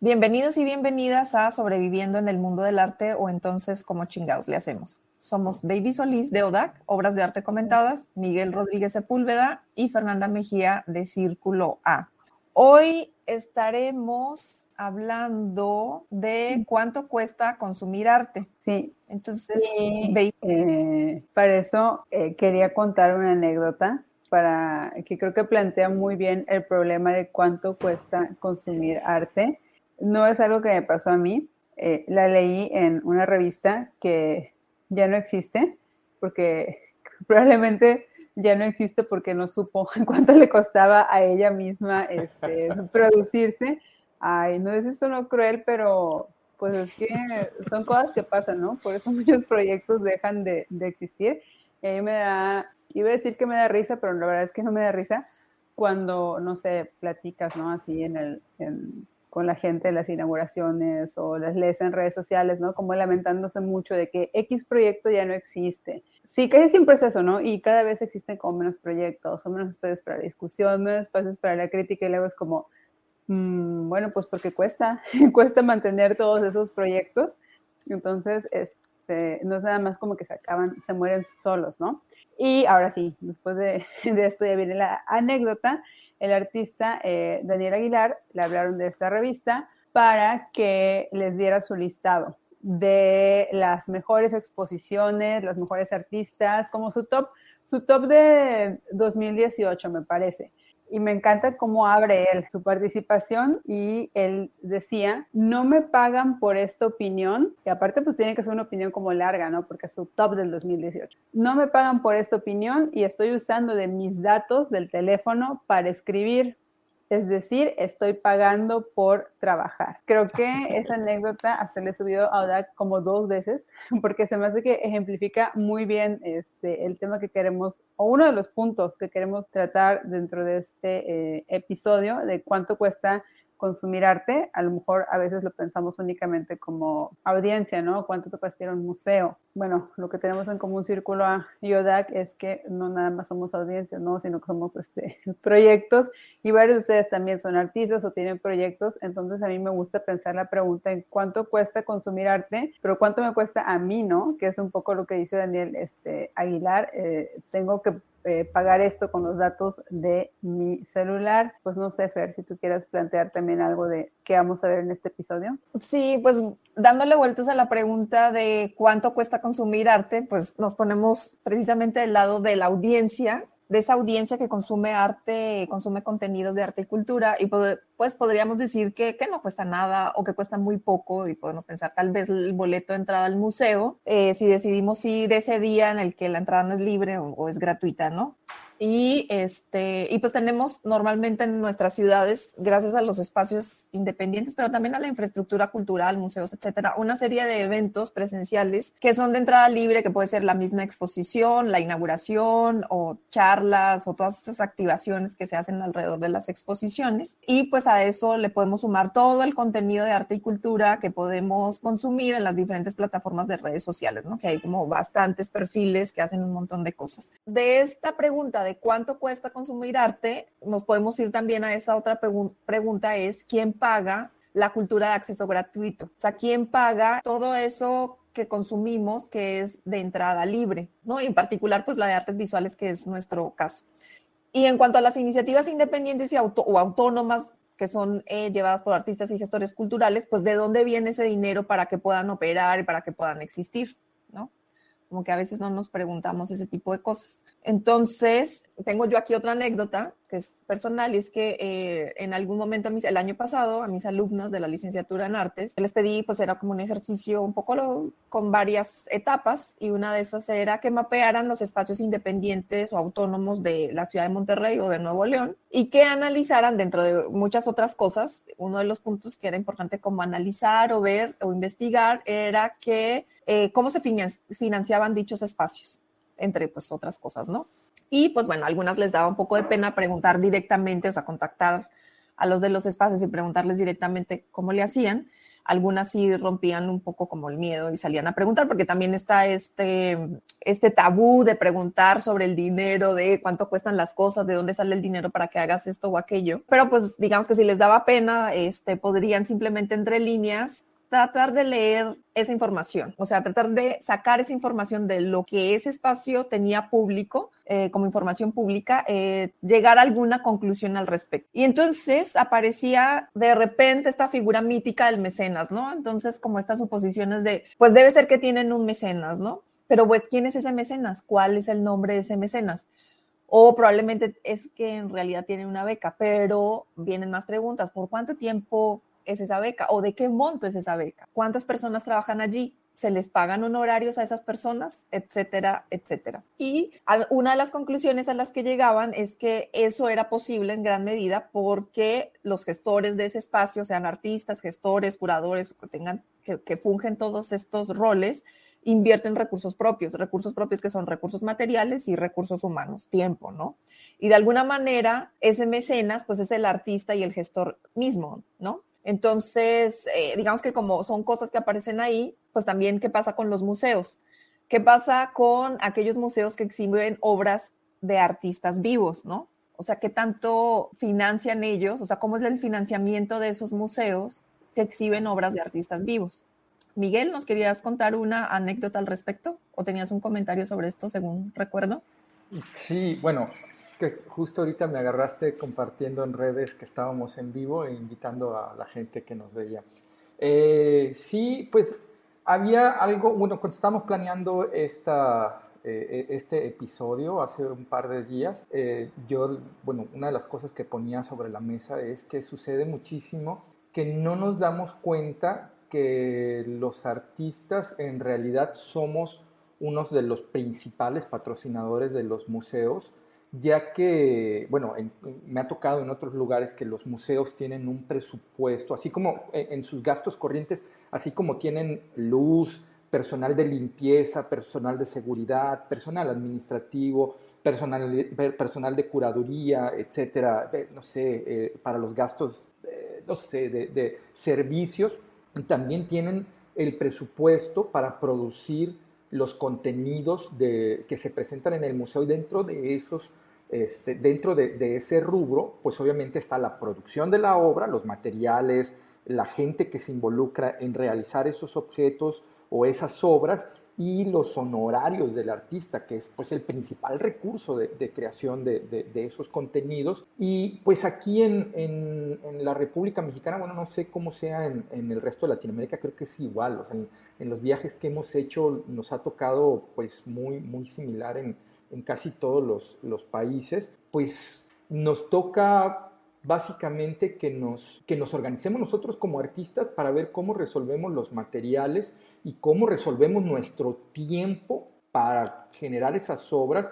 Bienvenidos y bienvenidas a Sobreviviendo en el Mundo del Arte o entonces como chingados le hacemos. Somos Baby Solís de ODAC, Obras de Arte Comentadas, Miguel Rodríguez Sepúlveda y Fernanda Mejía de Círculo A. Hoy estaremos hablando de cuánto cuesta consumir arte. Sí. Entonces, eh, para eso eh, quería contar una anécdota para que creo que plantea muy bien el problema de cuánto cuesta consumir arte no es algo que me pasó a mí. Eh, la leí en una revista que ya no existe, porque probablemente ya no existe porque no supo cuánto le costaba a ella misma este, producirse. Ay, no es eso no cruel, pero pues es que son cosas que pasan, ¿no? Por eso muchos proyectos dejan de, existir. Y a mí me da, iba a decir que me da risa, pero la verdad es que no me da risa cuando, no sé, platicas, ¿no? Así en el, con la gente las inauguraciones o las lees en redes sociales, ¿no? Como lamentándose mucho de que X proyecto ya no existe. Sí, casi siempre es eso, ¿no? Y cada vez existen como menos proyectos, o menos espacios para la discusión, menos espacios para la crítica y luego es como, mm, bueno, pues porque cuesta, cuesta mantener todos esos proyectos. Entonces, este, no es nada más como que se acaban, se mueren solos, ¿no? Y ahora sí, después de, de esto ya viene la anécdota el artista eh, Daniel Aguilar, le hablaron de esta revista para que les diera su listado de las mejores exposiciones, las mejores artistas, como su top, su top de 2018, me parece y me encanta cómo abre él su participación y él decía, no me pagan por esta opinión, y aparte pues tiene que ser una opinión como larga, ¿no? Porque es su top del 2018. No me pagan por esta opinión y estoy usando de mis datos del teléfono para escribir es decir, estoy pagando por trabajar. Creo que esa anécdota hasta le he subido a Odak como dos veces, porque se me hace que ejemplifica muy bien este, el tema que queremos, o uno de los puntos que queremos tratar dentro de este eh, episodio, de cuánto cuesta consumir arte, a lo mejor a veces lo pensamos únicamente como audiencia, ¿no? ¿Cuánto te cuesta ir a un museo? Bueno, lo que tenemos en común Círculo a Yodac es que no nada más somos audiencias, ¿no? Sino que somos este, proyectos y varios de ustedes también son artistas o tienen proyectos, entonces a mí me gusta pensar la pregunta en cuánto cuesta consumir arte, pero cuánto me cuesta a mí, ¿no? Que es un poco lo que dice Daniel este, Aguilar, eh, tengo que eh, pagar esto con los datos de mi celular. Pues no sé, Fer, si tú quieres plantear también algo de qué vamos a ver en este episodio. Sí, pues dándole vueltas a la pregunta de cuánto cuesta consumir arte, pues nos ponemos precisamente del lado de la audiencia de esa audiencia que consume arte, consume contenidos de arte y cultura, y pues, podríamos decir que, que, no cuesta nada o que cuesta muy poco, y podemos pensar tal vez el boleto de entrada al museo, eh, si decidimos ir ese día en el que la entrada no es libre o es gratuita, ¿no? Y, este, y pues tenemos normalmente en nuestras ciudades, gracias a los espacios independientes, pero también a la infraestructura cultural, museos, etcétera, una serie de eventos presenciales que son de entrada libre, que puede ser la misma exposición, la inauguración o charlas o todas estas activaciones que se hacen alrededor de las exposiciones. Y pues a eso le podemos sumar todo el contenido de arte y cultura que podemos consumir en las diferentes plataformas de redes sociales, ¿no? Que hay como bastantes perfiles que hacen un montón de cosas. De esta pregunta de cuánto cuesta consumir arte, nos podemos ir también a esa otra pregunta, es quién paga la cultura de acceso gratuito. O sea, quién paga todo eso que consumimos que es de entrada libre, ¿no? Y en particular, pues la de artes visuales, que es nuestro caso. Y en cuanto a las iniciativas independientes y o autónomas que son eh, llevadas por artistas y gestores culturales, pues de dónde viene ese dinero para que puedan operar y para que puedan existir, ¿no? Como que a veces no nos preguntamos ese tipo de cosas. Entonces, tengo yo aquí otra anécdota que es personal y es que eh, en algún momento, el año pasado, a mis alumnas de la licenciatura en artes, les pedí, pues era como un ejercicio un poco con varias etapas y una de esas era que mapearan los espacios independientes o autónomos de la ciudad de Monterrey o de Nuevo León y que analizaran dentro de muchas otras cosas, uno de los puntos que era importante como analizar o ver o investigar era que eh, cómo se financiaban dichos espacios entre pues otras cosas, ¿no? Y pues bueno, algunas les daba un poco de pena preguntar directamente, o sea, contactar a los de los espacios y preguntarles directamente cómo le hacían. algunas sí rompían un poco como el miedo y salían a preguntar, porque también está este, este tabú de preguntar sobre el dinero, de cuánto cuestan las cosas, de dónde sale el dinero para que hagas esto o aquello. Pero pues digamos que si les daba pena, este, podrían simplemente entre líneas tratar de leer esa información, o sea, tratar de sacar esa información de lo que ese espacio tenía público, eh, como información pública, eh, llegar a alguna conclusión al respecto. Y entonces aparecía de repente esta figura mítica del mecenas, ¿no? Entonces, como estas suposiciones de, pues debe ser que tienen un mecenas, ¿no? Pero pues, ¿quién es ese mecenas? ¿Cuál es el nombre de ese mecenas? O probablemente es que en realidad tienen una beca, pero vienen más preguntas. ¿Por cuánto tiempo es esa beca o de qué monto es esa beca, cuántas personas trabajan allí, se les pagan honorarios a esas personas, etcétera, etcétera. Y una de las conclusiones a las que llegaban es que eso era posible en gran medida porque los gestores de ese espacio, sean artistas, gestores, curadores, que tengan, que, que fungen todos estos roles, invierten recursos propios, recursos propios que son recursos materiales y recursos humanos, tiempo, ¿no? Y de alguna manera ese mecenas pues es el artista y el gestor mismo, ¿no? Entonces, eh, digamos que como son cosas que aparecen ahí, pues también qué pasa con los museos. ¿Qué pasa con aquellos museos que exhiben obras de artistas vivos, no? O sea, ¿qué tanto financian ellos? O sea, ¿cómo es el financiamiento de esos museos que exhiben obras de artistas vivos? Miguel, ¿nos querías contar una anécdota al respecto? ¿O tenías un comentario sobre esto, según recuerdo? Sí, bueno, que justo ahorita me agarraste compartiendo en redes que estábamos en vivo e invitando a la gente que nos veía. Eh, sí, pues había algo, bueno, cuando estábamos planeando esta, eh, este episodio hace un par de días, eh, yo, bueno, una de las cosas que ponía sobre la mesa es que sucede muchísimo que no nos damos cuenta que los artistas en realidad somos unos de los principales patrocinadores de los museos ya que, bueno, me ha tocado en otros lugares que los museos tienen un presupuesto, así como en, sus gastos corrientes, así como tienen luz, personal de limpieza, personal de seguridad, personal administrativo, personal, personal de curaduría, etcétera, no sé, eh, para los gastos, eh, no sé, de, servicios, también tienen el presupuesto para producir los contenidos de, que se presentan en el museo y dentro de esos, este, dentro de, ese rubro, pues obviamente está la producción de la obra, los materiales, la gente que se involucra en realizar esos objetos o esas obras y los honorarios del artista, que es pues el principal recurso de, creación de, esos contenidos. Y pues aquí en, en, la República Mexicana, bueno, no sé cómo sea en, el resto de Latinoamérica, creo que es igual, o sea, en, los viajes que hemos hecho nos ha tocado pues muy, muy similar en, casi todos los, los países, pues nos toca básicamente que nos, que nos organicemos nosotros como artistas para ver cómo resolvemos los materiales y cómo resolvemos nuestro tiempo para generar esas obras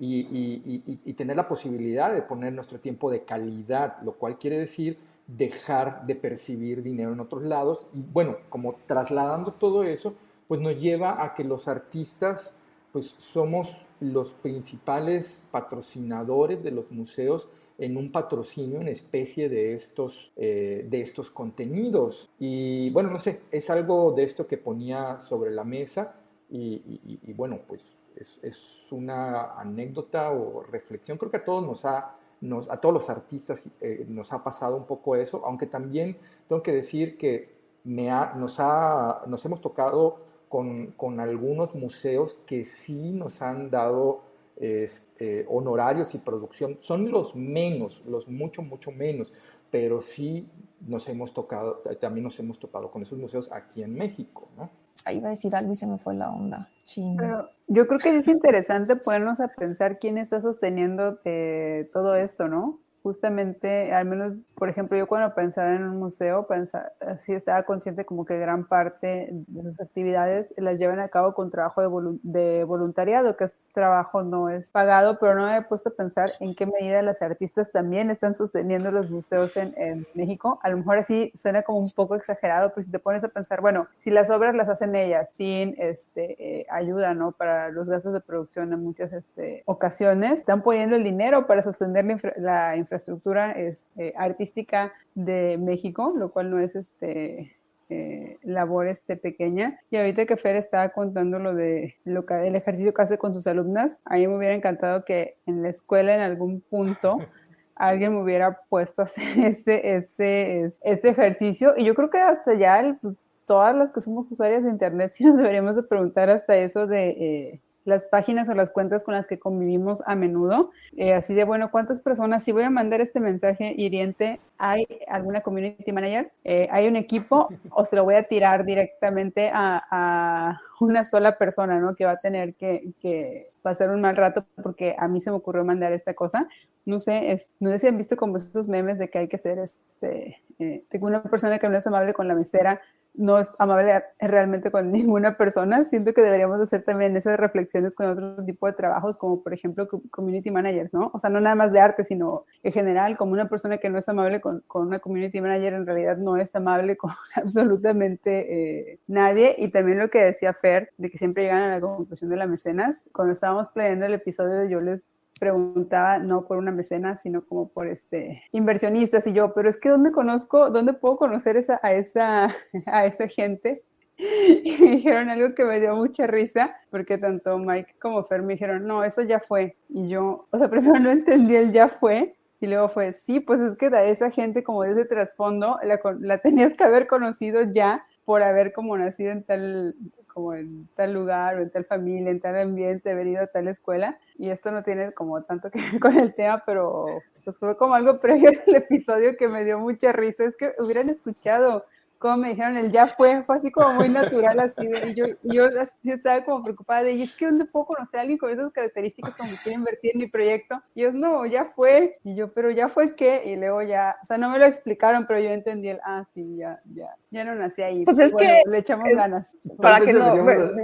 y, tener la posibilidad de poner nuestro tiempo de calidad, lo cual quiere decir dejar de percibir dinero en otros lados. Y bueno, como trasladando todo eso, pues nos lleva a que los artistas, pues somos los principales patrocinadores de los museos en un patrocinio en especie de estos, eh, de estos contenidos. Y bueno, no sé, es algo de esto que ponía sobre la mesa y, bueno, pues es, es, una anécdota o reflexión. Creo que a todos nos ha, nos, a todos los artistas eh, nos ha pasado un poco eso, aunque también tengo que decir que me ha, nos, ha, nos hemos tocado con, con algunos museos que sí nos han dado este, honorarios y producción son los menos, los mucho, mucho menos, pero sí nos hemos tocado, también nos hemos topado con esos museos aquí en México, ¿no? Ahí iba a decir algo y se me fue la onda. Pero yo creo que es interesante ponernos a pensar quién está sosteniendo eh, todo esto, ¿no? Justamente, al menos, por ejemplo, yo cuando pensaba en un museo, pensaba, sí estaba consciente como que gran parte de sus actividades las llevan a cabo con trabajo de, de voluntariado, que es trabajo no es pagado, pero no me he puesto a pensar en qué medida las artistas también están sosteniendo los museos en, en, México. A lo mejor así suena como un poco exagerado, pero si te pones a pensar, bueno, si las obras las hacen ellas sin este, eh, ayuda, ¿no? Para los gastos de producción en muchas este, ocasiones, están poniendo el dinero para sostener la, la infraestructura este, artística de México, lo cual no es este eh, labor este, pequeña. Y ahorita que Fer estaba contando lo de lo que, el ejercicio que hace con sus alumnas, a mí me hubiera encantado que en la escuela en algún punto alguien me hubiera puesto a hacer este, este, este ejercicio. Y yo creo que hasta ya todas las que somos usuarias de Internet sí nos deberíamos de preguntar hasta eso de... Eh, las páginas o las cuentas con las que convivimos a menudo. Eh, así de, bueno, ¿cuántas personas? Si voy a mandar este mensaje hiriente, ¿hay alguna community manager? Eh, ¿Hay un equipo? ¿O se lo voy a tirar directamente a, una sola persona, ¿no? Que va a tener que, que, pasar un mal rato porque a mí se me ocurrió mandar esta cosa. No sé, es, no sé si han visto como esos memes de que hay que ser, este, eh, una persona que no es amable con la mesera, no es amable realmente con ninguna persona. Siento que deberíamos hacer también esas reflexiones con otro tipo de trabajos, como por ejemplo community managers, ¿no? O sea, no nada más de arte, sino en general, como una persona que no es amable con, con una community manager, en realidad no es amable con absolutamente eh, nadie. Y también lo que decía Fer, de que siempre llegan a la conclusión de la mecenas. Cuando estábamos planeando el episodio, yo les preguntaba no por una mecena, sino como por este inversionistas y yo, pero es que ¿dónde conozco, dónde puedo conocer esa, a, esa, a esa gente? Y me dijeron algo que me dio mucha risa, porque tanto Mike como Fer me dijeron, no, eso ya fue. Y yo, o sea, primero no entendí el ya fue, y luego fue, sí, pues es que a esa gente como de ese trasfondo la, la tenías que haber conocido ya por haber como nacido en tal, como en tal lugar o en tal familia, en tal ambiente, haber ido a tal escuela. Y esto no tiene como tanto que ver con el tema, pero pues fue como algo previo al episodio que me dio mucha risa. Es que hubieran escuchado como me dijeron, el ya fue, fue así como muy natural, así de, y yo, yo así estaba como preocupada de, y es que ¿dónde puedo conocer a alguien con esas características como que quiere invertir en mi proyecto? Y ellos, no, ya fue, y yo, pero ya fue qué, y luego ya, o sea, no me lo explicaron, pero yo entendí el, ah, sí, ya, ya, ya no nací ahí. Pues es que le echamos ganas. Para que no,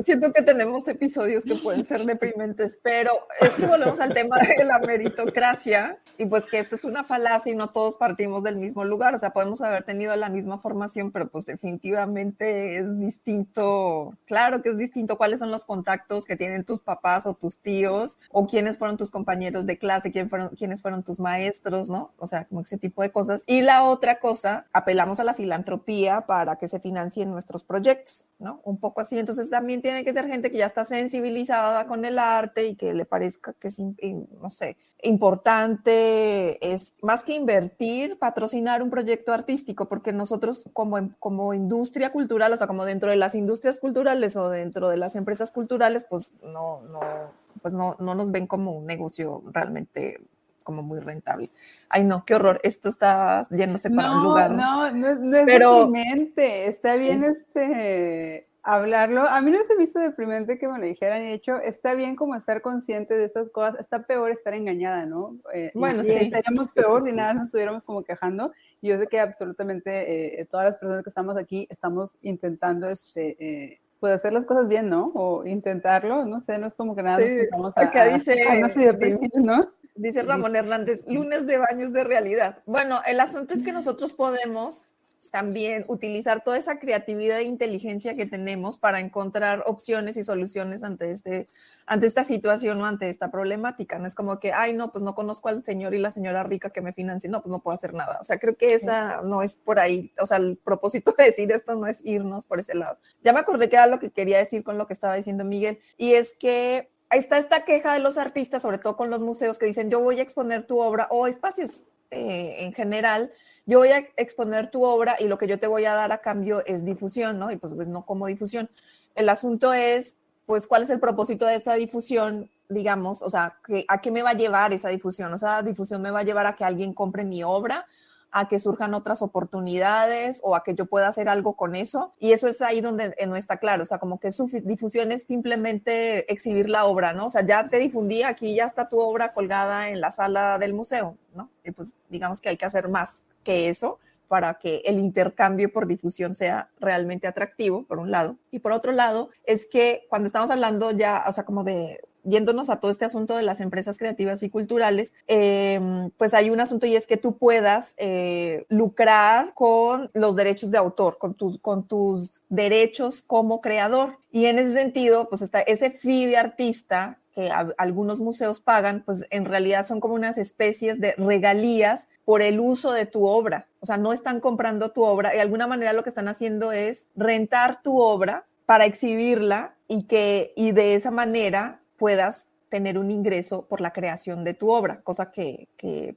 siento que tenemos episodios que pueden ser deprimentes, pero es que volvemos al tema de la meritocracia, y pues que esto es una falacia y no todos partimos del mismo lugar, o sea, podemos haber tenido la misma formación, pero pues definitivamente es distinto, claro que es distinto cuáles son los contactos que tienen tus papás o tus tíos, o quiénes fueron tus compañeros de clase, quién fueron, quiénes fueron tus maestros, ¿no? O sea, como ese tipo de cosas. Y la otra cosa, apelamos a la filantropía para que se financien nuestros proyectos, ¿no? Un poco así. Entonces también tiene que ser gente que ya está sensibilizada con el arte y que le parezca que es, no sé, importante es más que invertir, patrocinar un proyecto artístico, porque nosotros como, como industria cultural, o sea, como dentro de las industrias culturales o dentro de las empresas culturales, pues no, no, pues no, no nos ven como un negocio realmente como muy rentable. Ay, no, qué horror, esto está yéndose para un lugar. No, no, no es Pero, está bien este hablarlo. A mí no se me hizo deprimente que me lo dijeran. De hecho, está bien como estar consciente de estas cosas. Está peor estar engañada, ¿no? Eh, bueno, sí. Estaríamos peor si nada nos estuviéramos como quejando. Y yo sé que absolutamente eh, todas las personas que estamos aquí estamos intentando este, eh, pues hacer las cosas bien, ¿no? O intentarlo. No sé, no es como que nada sí. nos a, Acá dice, no soy deprimido, ¿no? Dice Ramón Hernández, lunes de baños de realidad. Bueno, el asunto es que nosotros podemos también utilizar toda esa creatividad e inteligencia que tenemos para encontrar opciones y soluciones ante, este, ante esta situación o ante esta problemática. No es como que, ay, no, pues no conozco al señor y la señora rica que me financie, no, pues no puedo hacer nada. O sea, creo que esa no es por ahí, o sea, el propósito de decir esto no es irnos por ese lado. Ya me acordé que era lo que quería decir con lo que estaba diciendo Miguel, y es que está esta queja de los artistas, sobre todo con los museos, que dicen, yo voy a exponer tu obra o espacios eh, en general yo voy a exponer tu obra y lo que yo te voy a dar a cambio es difusión, ¿no? Y pues, pues, no como difusión. El asunto es, pues, ¿cuál es el propósito de esta difusión? Digamos, o sea, ¿a qué me va a llevar esa difusión? O sea, la difusión me va a llevar a que alguien compre mi obra, a que surjan otras oportunidades o a que yo pueda hacer algo con eso. Y eso es ahí donde no está claro. O sea, como que su difusión es simplemente exhibir la obra, ¿no? O sea, ya te difundí, aquí ya está tu obra colgada en la sala del museo, ¿no? Y pues digamos que hay que hacer más que eso para que el intercambio por difusión sea realmente atractivo, por un lado. Y por otro lado, es que cuando estamos hablando ya, o sea, como de yéndonos a todo este asunto de las empresas creativas y culturales, em, pues hay un asunto y es que tú puedas eh, lucrar con los derechos de autor, con tus, con tus derechos como creador. Y en ese sentido, pues está ese fee de artista que algunos museos pagan, pues en realidad son como unas especies de regalías por el uso de tu obra. O sea, no están comprando tu obra de alguna manera lo que están haciendo es rentar tu obra para exhibirla y que y de esa manera puedas tener un ingreso por la creación de tu obra, cosa que,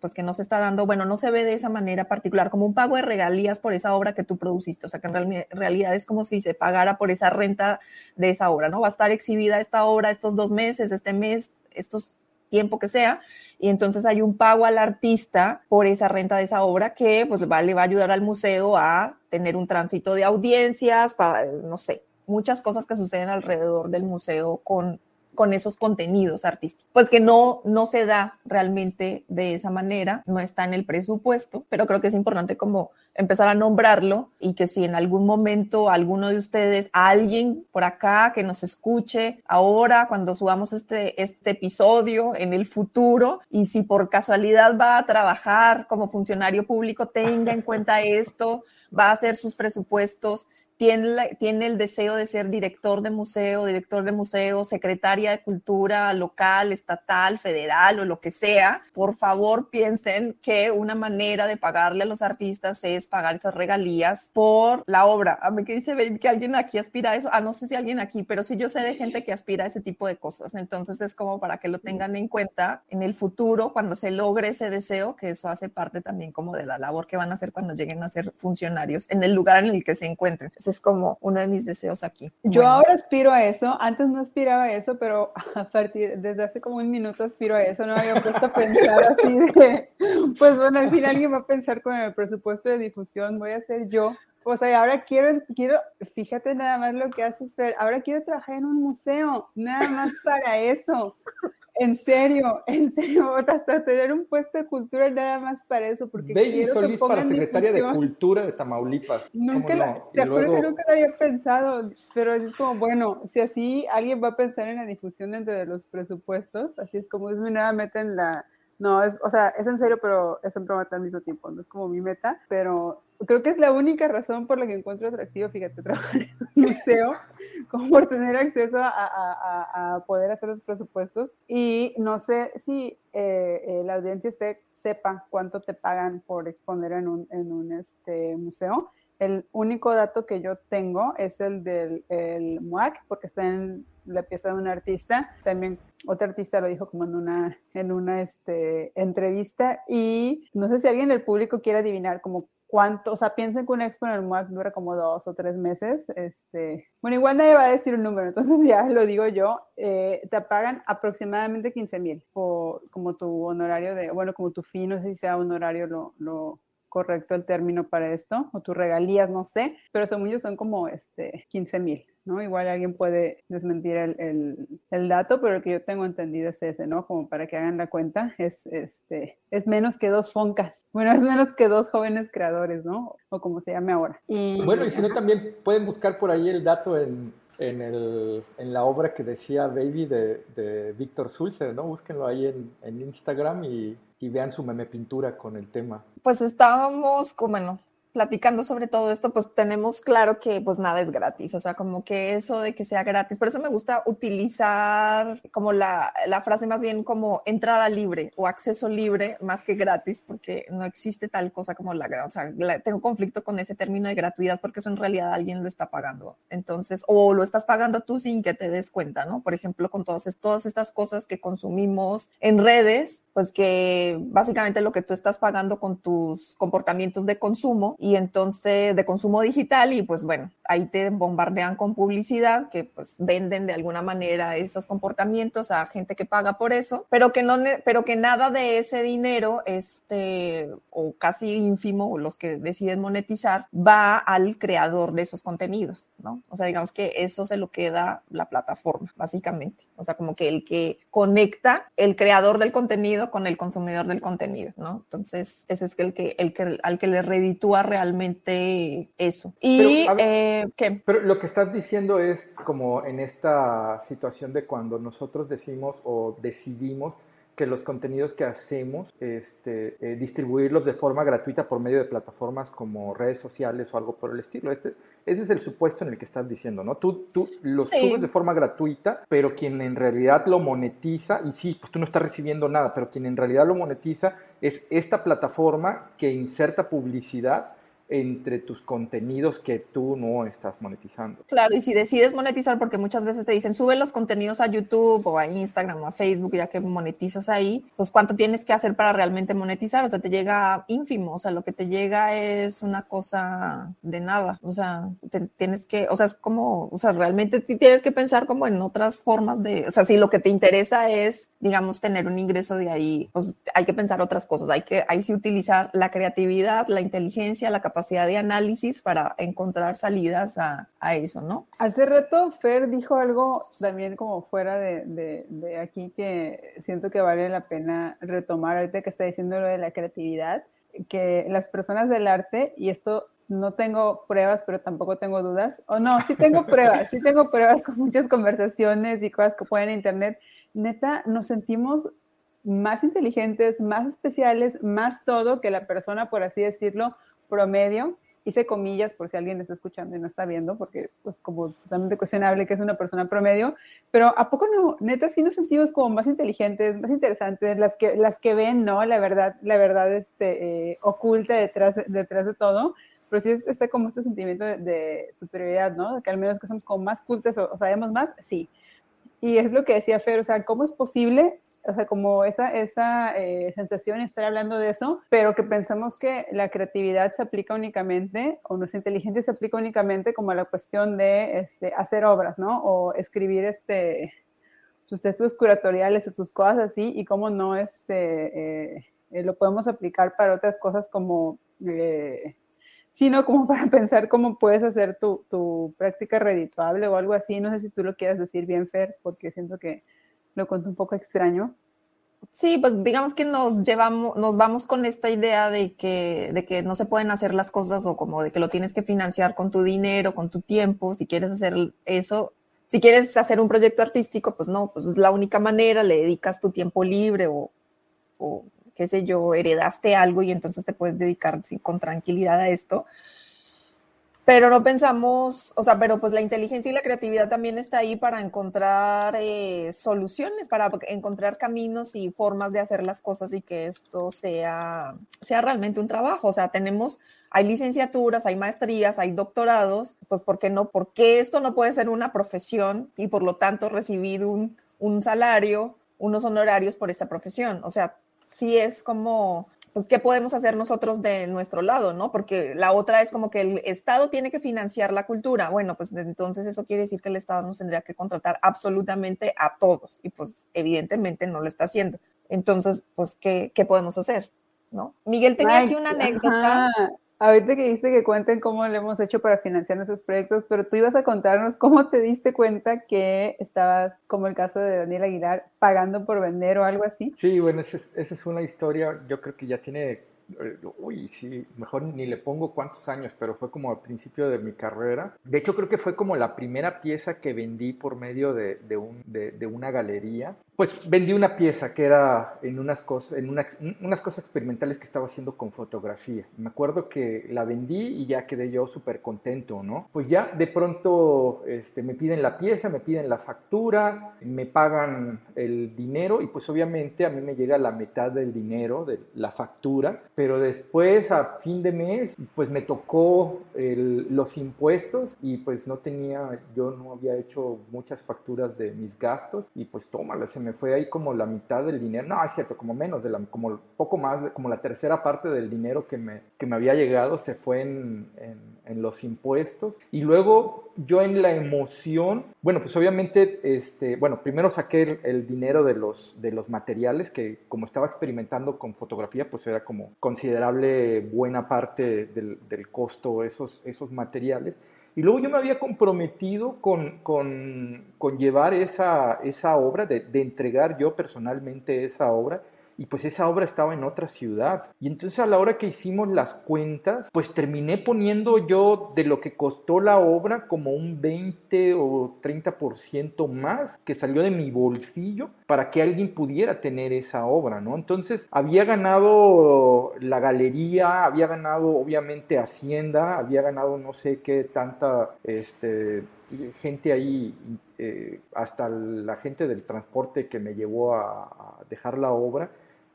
pues que no se está dando, bueno, no se ve de esa manera particular, como un pago de regalías por esa obra que tú produciste, o sea que en realidad es como si se pagara por esa renta de esa obra, ¿no? Va a estar exhibida esta obra estos dos meses, este mes, estos tiempo que sea, y entonces hay un pago al artista por esa renta de esa obra que pues va, le va a ayudar al museo a tener un tránsito de audiencias, para, no sé, muchas cosas que suceden alrededor del museo con con esos contenidos artísticos. Pues que no, no se da realmente de esa manera, no está en el presupuesto, pero creo que es importante como empezar a nombrarlo y que si en algún momento alguno de ustedes, alguien por acá que nos escuche ahora cuando subamos este, este episodio en el futuro y si por casualidad va a trabajar como funcionario público, tenga en cuenta esto, va a hacer sus presupuestos tiene, tiene el deseo de ser director de museo, director de museo, secretaria de cultura local, estatal, federal o lo que sea, por favor piensen que una manera de pagarle a los artistas es pagar esas regalías por la obra. A mí que dice que alguien aquí aspira a eso. Ah, no sé si alguien aquí, pero sí yo sé de gente que aspira a ese tipo de cosas. Entonces es como para que lo tengan en cuenta en el futuro, cuando se logre ese deseo, que eso hace parte también como de la labor que van a hacer cuando lleguen a ser funcionarios en el lugar en el que se encuentren es como uno de mis deseos aquí. Yo ahora aspiro a eso, antes no aspiraba a eso, pero a partir, desde hace como un minuto aspiro a eso, no me había puesto a pensar así de, pues bueno, al final alguien va a pensar con el presupuesto de difusión, voy a ser yo. O sea, ahora quiero, quiero, fíjate nada más lo que haces, Fer, ahora quiero trabajar en un museo, nada más para eso. En serio, en serio, hasta tener un puesto de cultura nada más para eso, porque Baby Solís para secretaria de Cultura de Tamaulipas. Nunca, no? te acuerdo que nunca lo había pensado, pero es como, bueno, si así alguien va a pensar en la difusión dentro de los presupuestos, así es como es mi nueva meta en la, no, es, o sea, es en serio, pero es en broma al mismo tiempo, no es como mi meta, pero creo que es la única razón por la que encuentro atractivo, fíjate, trabajar en un museo, como por tener acceso a, a, a poder hacer los presupuestos. Y no sé si eh, eh, la audiencia esté, sepa cuánto te pagan por exponer en un, en un este, museo. El único dato que yo tengo es el del el MUAC, porque está en la pieza de un artista. También otro artista lo dijo como en una, en una este, entrevista. Y no sé si alguien del público quiere adivinar como cuánto, o sea, piensen que un expo en el MUAC dura como dos o tres meses. Este, bueno, igual nadie va a decir un número, entonces ya lo digo yo. Eh, te pagan aproximadamente 15 mil como tu honorario de, bueno, como tu fin, no sé si sea honorario lo, lo correcto el término para esto, o tus regalías, no sé, pero según yo son como este, 15 mil. ¿No? Igual alguien puede desmentir el, el, dato, pero el que yo tengo entendido es ese, ¿no? Como para que hagan la cuenta, es, este, es menos que dos foncas. Bueno, es menos que dos jóvenes creadores, ¿no? O como se llame ahora. Y, bueno, y si no, también pueden buscar por ahí el dato en, en, el, en la obra que decía Baby de, de Víctor Sulzer, ¿no? Búsquenlo ahí en, en Instagram y, y, vean su meme pintura con el tema. Pues estábamos, como, bueno, platicando sobre todo esto, pues tenemos claro que pues nada es gratis, o sea, como que eso de que sea gratis, por eso me gusta utilizar como la, la frase más bien como entrada libre o acceso libre más que gratis, porque no existe tal cosa como la, o sea, tengo conflicto con ese término de gratuidad porque eso en realidad alguien lo está pagando, entonces, o lo estás pagando tú sin que te des cuenta, ¿no? Por ejemplo, con todas, todas estas cosas que consumimos en redes, pues que básicamente lo que tú estás pagando con tus comportamientos de consumo entonces de consumo digital y pues bueno, ahí te bombardean con publicidad que pues venden de alguna manera esos comportamientos a gente que paga por eso, pero que no pero que nada de ese dinero este o casi ínfimo los que deciden monetizar va al creador de esos contenidos, ¿no? O sea, digamos que eso se lo queda la plataforma, básicamente. O sea, como que el que conecta el creador del contenido con el consumidor del contenido, ¿no? Entonces, ese es el que, el que al que le reditúa realmente eso. Y, pero, eh, ¿qué? Pero lo que estás diciendo es como en esta situación de cuando nosotros decimos o decidimos que los contenidos que hacemos, este, eh, distribuirlos de forma gratuita por medio de plataformas como redes sociales o algo por el estilo. Este, ese es el supuesto en el que estás diciendo, ¿no? Tú, tú los subes de forma gratuita, pero quien en realidad lo monetiza, y sí, pues tú no estás recibiendo nada, pero quien en realidad lo monetiza es esta plataforma que inserta publicidad entre tus contenidos que tú no estás monetizando. Claro, y si decides monetizar, porque muchas veces te dicen, sube los contenidos a YouTube o a Instagram o a Facebook, ya que monetizas ahí, pues cuánto tienes que hacer para realmente monetizar, o sea, te llega ínfimo, o sea, lo que te llega es una cosa de nada, o sea, tienes que, o sea, es como, o sea, realmente tienes que pensar como en otras formas de, o sea, si lo que te interesa es, digamos, tener un ingreso de ahí, pues hay que pensar otras cosas, hay que, ahí sí utilizar la creatividad, la inteligencia, la capacidad capacidad de análisis para encontrar salidas a, a eso, ¿no? Hace rato Fer dijo algo también como fuera de, de, aquí que siento que vale la pena retomar ahorita que está diciendo lo de la creatividad, que las personas del arte, y esto no tengo pruebas, pero tampoco tengo dudas, o no, sí tengo pruebas, sí tengo pruebas con muchas conversaciones y cosas que pueden en internet, neta, nos sentimos más inteligentes, más especiales, más todo que la persona, por así decirlo, promedio, hice comillas por si alguien está escuchando y no está viendo, porque pues como totalmente cuestionable que es una persona promedio, pero ¿a poco no? Neta, sí nos sentimos como más inteligentes, más interesantes, las que, las que ven, ¿no? La verdad, la verdad este, eh, oculta detrás, detrás de todo, pero sí está como este sentimiento de, superioridad, ¿no? Que al menos que somos como más cultos o, o sabemos más, sí. Y es lo que decía Fer, o sea, ¿cómo es posible o sea, como esa, esa eh, sensación estar hablando de eso, pero que pensamos que la creatividad se aplica únicamente, o nuestra inteligencia se aplica únicamente como a la cuestión de este, hacer obras, ¿no? O escribir este, tus textos curatoriales, tus cosas así, y cómo no este, eh, lo podemos aplicar para otras cosas como... Eh, sino como para pensar cómo puedes hacer tu, tu práctica redituable o algo así. No sé si tú lo quieras decir bien, Fer, porque siento que lo cuento un poco extraño. Sí, pues digamos que nos llevamos, nos vamos con esta idea de que, de que no se pueden hacer las cosas o como de que lo tienes que financiar con tu dinero, con tu tiempo, si quieres hacer eso, si quieres hacer un proyecto artístico, pues no, pues es la única manera, le dedicas tu tiempo libre o, o qué sé yo, heredaste algo y entonces te puedes dedicar con tranquilidad a esto pero no pensamos, o sea, pero pues la inteligencia y la creatividad también está ahí para encontrar eh, soluciones, para encontrar caminos y formas de hacer las cosas y que esto sea, sea realmente un trabajo. O sea, tenemos, hay licenciaturas, hay maestrías, hay doctorados, pues ¿por qué no? Porque esto no puede ser una profesión y por lo tanto recibir un, un salario, unos honorarios por esta profesión. O sea, sí es como pues, ¿qué podemos hacer nosotros de nuestro lado, no? Porque la otra es como que el Estado tiene que financiar la cultura. Bueno, pues entonces eso quiere decir que el Estado nos tendría que contratar absolutamente a todos y pues evidentemente no lo está haciendo. Entonces, pues, ¿qué, qué podemos hacer? ¿No? Miguel tenía aquí una anécdota. Ahorita que dice que cuenten cómo le hemos hecho para financiar nuestros proyectos, pero tú ibas a contarnos cómo te diste cuenta que estabas, como el caso de Daniel Aguilar, pagando por vender o algo así. Sí, bueno, esa es, esa es una historia, yo creo que ya tiene uy, sí, mejor ni le pongo cuántos años, pero fue como al principio de mi carrera. De hecho, creo que fue como la primera pieza que vendí por medio de, de, un, de, de una galería. Pues vendí una pieza que era en unas cosas, en unas cosas experimentales que estaba haciendo con fotografía. Me acuerdo que la vendí y ya quedé yo súper contento, ¿no? Pues ya de pronto este, me piden la pieza, me piden la factura, me pagan el dinero y pues obviamente a mí me llega la mitad del dinero de la factura pero después a fin de mes pues me tocó los impuestos y pues no tenía, yo no había hecho muchas facturas de mis gastos y pues tómala, se me fue ahí como la mitad del dinero, no, es cierto, como menos, de la, como poco más, como la tercera parte del dinero que me, que me había llegado se fue en, los impuestos y luego yo en la emoción, bueno, pues obviamente, este, bueno, primero saqué el, el dinero de los, de los materiales que como estaba experimentando con fotografía, pues era como considerable buena parte del, del costo esos, esos materiales. Y luego yo me había comprometido con, con, con llevar esa, esa obra, de, de, entregar yo personalmente esa obra, y pues esa obra estaba en otra ciudad. Y entonces a la hora que hicimos las cuentas, pues terminé poniendo yo de lo que costó la obra como un 20 o 30% más que salió de mi bolsillo para que alguien pudiera tener esa obra, ¿no? Entonces había ganado la galería, había ganado obviamente Hacienda, había ganado no sé qué tanta este, gente ahí, eh, hasta la gente del transporte que me llevó a, dejar la obra.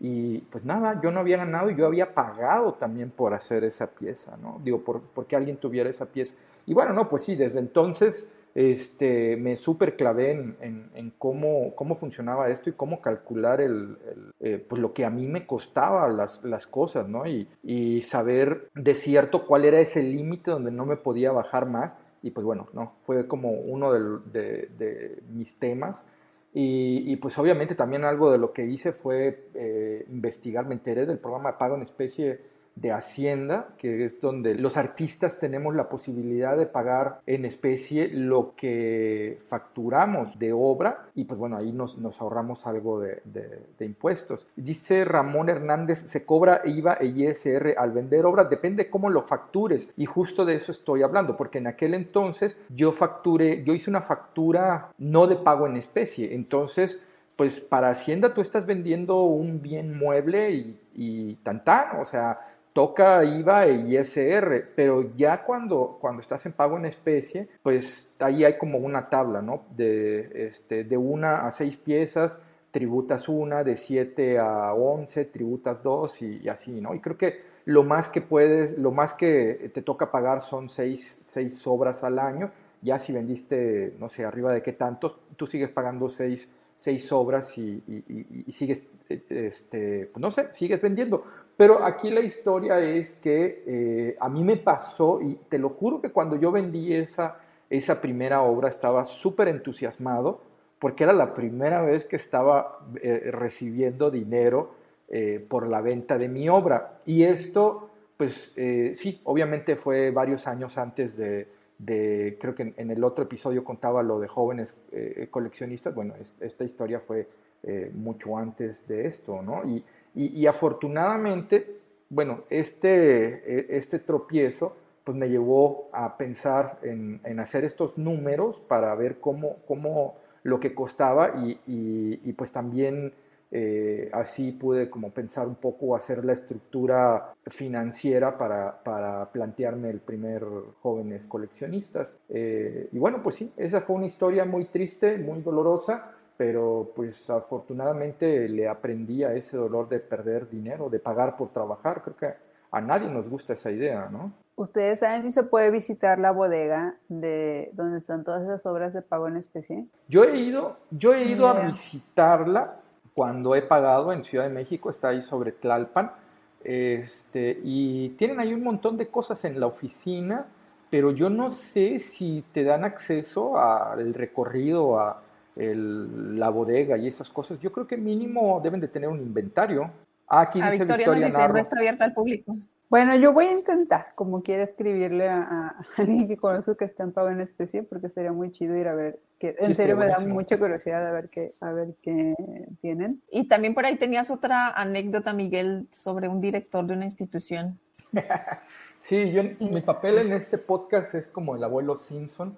Y pues nada, yo no había ganado y yo había pagado también por hacer esa pieza, ¿no? Digo, por, porque alguien tuviera esa pieza. Y bueno, no, pues sí, desde entonces este, me súper clavé en, cómo, cómo, funcionaba esto y cómo calcular el, eh, pues lo que a mí me costaba las, las cosas, ¿no? Y, y, saber de cierto cuál era ese límite donde no me podía bajar más. Y pues bueno, no, fue como uno de, mis temas. Y, y, pues obviamente también algo de lo que hice fue eh, investigar, me enteré del programa pago en especie de Hacienda, que es donde los artistas tenemos la posibilidad de pagar en especie lo que facturamos de obra y pues bueno, ahí nos, ahorramos algo de, impuestos. Dice Ramón Hernández, se cobra IVA e ISR al vender obras, depende cómo lo factures y justo de eso estoy hablando, porque en aquel entonces yo facturé, yo hice una factura no de pago en especie, entonces pues para Hacienda tú estás vendiendo un bien mueble y, y tan tan, o sea, toca IVA e ISR, pero ya cuando, cuando estás en pago en especie, pues ahí hay como una tabla, ¿no? De, este, de una a seis piezas, tributas una, de siete a once, tributas dos y, así, ¿no? Y creo que lo más que puedes, lo más que te toca pagar son seis, seis obras al año. Ya si vendiste, no sé, arriba de qué tanto, tú sigues pagando seis, seis obras y, y, y sigues, este, pues no sé, sigues vendiendo. Pero aquí la historia es que eh, a mí me pasó, y te lo juro que cuando yo vendí esa, esa primera obra estaba súper entusiasmado, porque era la primera vez que estaba eh, recibiendo dinero eh, por la venta de mi obra. Y esto, pues sí, obviamente fue varios años antes de, de creo que en, el otro episodio contaba lo de jóvenes coleccionistas, bueno, esta historia fue mucho antes de esto, ¿no? Y, y, afortunadamente, bueno, este, e, este tropiezo pues me llevó a pensar en, hacer estos números para ver cómo, cómo lo que costaba y, pues también eh, así pude como pensar un poco hacer la estructura financiera para, plantearme el primer jóvenes coleccionistas. Eh, y bueno, pues sí, esa fue una historia muy triste, muy dolorosa, pero pues afortunadamente le aprendí a ese dolor de perder dinero, de pagar por trabajar. Creo que a nadie nos gusta esa idea, ¿no? ¿Ustedes saben si se puede visitar la bodega de donde están todas esas obras de pago en especie? Yo he ido, yo he ido a visitarla cuando he pagado en Ciudad de México, está ahí sobre Tlalpan, este, y tienen ahí un montón de cosas en la oficina, pero yo no sé si te dan acceso al recorrido, a, la bodega y esas cosas, yo creo que mínimo deben de tener un inventario. Ah, aquí dice Victoria, Victoria dice, no está abierta al público. Bueno, yo voy a intentar, como quiera, escribirle a, alguien que conozco que está en pago en especie, porque sería muy chido ir a ver, que en serio me da mucha curiosidad a ver qué, a ver qué tienen. Y también por ahí tenías otra anécdota, Miguel, sobre un director de una institución. sí, yo, mi papel en este podcast es como el abuelo Simpson,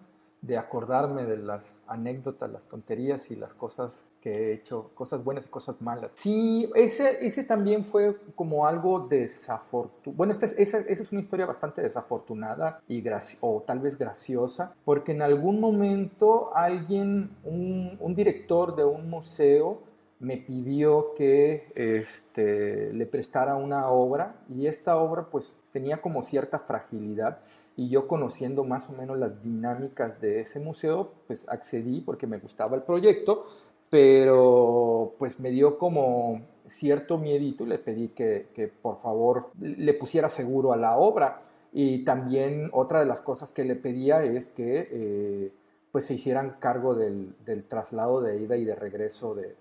de acordarme de las anécdotas, las tonterías y las cosas que he hecho, cosas buenas y cosas malas. Sí, ese, ese también fue como algo desafortunado. Bueno, esta, esa, esa, es una historia bastante desafortunada y o tal vez graciosa, porque en algún momento alguien, un, un director de un museo, me pidió que este, le prestara una obra y esta obra pues tenía como cierta fragilidad y yo conociendo más o menos las dinámicas de ese museo, pues accedí porque me gustaba el proyecto, pero pues me dio como cierto miedito y le pedí que, que por favor le pusiera seguro a la obra. Y también otra de las cosas que le pedía es que eh, pues se hicieran cargo del, del, traslado de ida y de regreso de,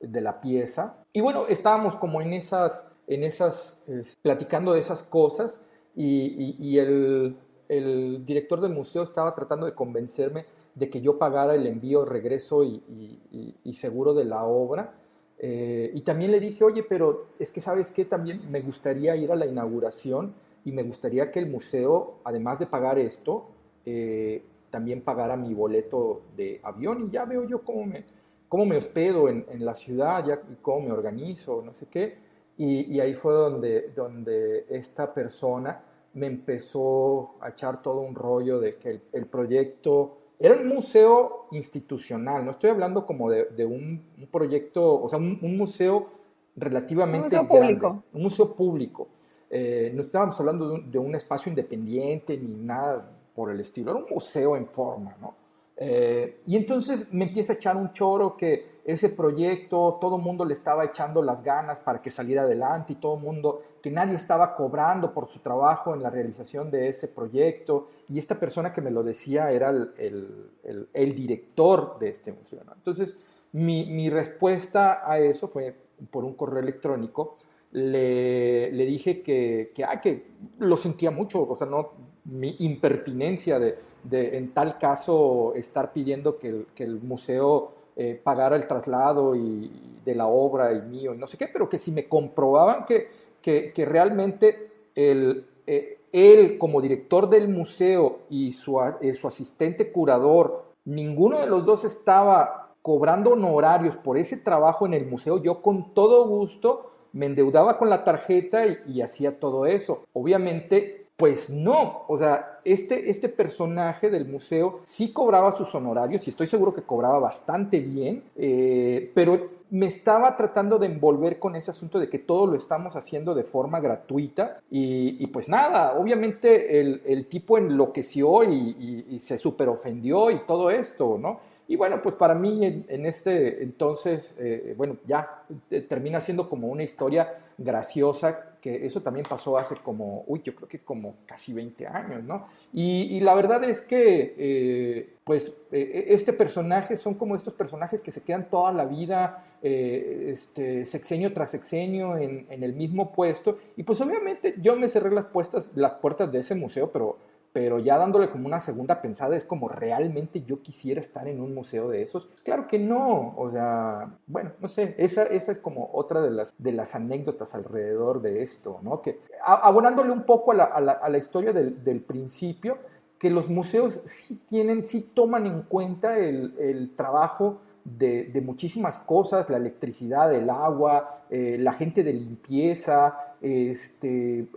de, la pieza. Y bueno, estábamos como en esas, en esas, platicando de esas cosas y, y el, el director del museo estaba tratando de convencerme de que yo pagara el envío, regreso y, seguro de la obra. Eh, y también le dije, oye, pero es que sabes que también me gustaría ir a la inauguración y me gustaría que el museo, además de pagar esto, eh, también pagara mi boleto de avión y ya veo yo cómo me, cómo me hospedo en, la ciudad, ya cómo me organizo, no sé qué. Y, ahí fue donde, donde esta persona me empezó a echar todo un rollo de que el, proyecto era un museo institucional, no estoy hablando como de, de un, proyecto, o sea, un, museo relativamente... Un museo público. Un museo público. Eh, no estábamos hablando de un, de un, espacio independiente ni nada por el estilo, era un museo en forma, ¿no? Eh, y entonces me empieza a echar un choro que ese proyecto, todo el mundo le estaba echando las ganas para que saliera adelante y todo el mundo, que nadie estaba cobrando por su trabajo en la realización de ese proyecto. Y esta persona que me lo decía era el, el, director de este museo. Entonces, mi, mi, respuesta a eso fue por un correo electrónico. Le, le dije que, que, ah, que lo sentía mucho, o sea, no, mi impertinencia de, de en tal caso estar pidiendo que el, que el museo eh, pagara el traslado y, de la obra y mío y no sé qué, pero que si me comprobaban que, que, realmente el, eh, él como director del museo y su, eh, su asistente curador, ninguno de los dos estaba cobrando honorarios por ese trabajo en el museo, yo con todo gusto me endeudaba con la tarjeta y hacía todo eso. Obviamente pues no, o sea, este, este personaje del museo sí cobraba sus honorarios y estoy seguro que cobraba bastante bien, eh, pero me estaba tratando de envolver con ese asunto de que todo lo estamos haciendo de forma gratuita y, pues nada, obviamente el, tipo enloqueció y, se super ofendió y todo esto, ¿no? Y bueno, pues para mí en, este entonces, eh, bueno, ya eh, termina siendo como una historia graciosa, que eso también pasó hace como, uy, yo creo que como casi 20 años, ¿no? Y, la verdad es que, eh, pues, este personaje son como estos personajes que se quedan toda la vida, este, sexenio tras sexenio, en, el mismo puesto. Y pues obviamente yo me cerré las puertas de ese museo, pero pero ya dándole como una segunda pensada, es como realmente yo quisiera estar en un museo de esos. Claro que no, o sea, bueno, no sé, esa, esa es como otra de las, de las anécdotas alrededor de esto, ¿no? Que abonándole un poco a la, a la, a la historia del, del, principio, que los museos sí tienen, sí toman en cuenta el, el trabajo de, muchísimas cosas, la electricidad, el agua, eh, la gente de limpieza, este,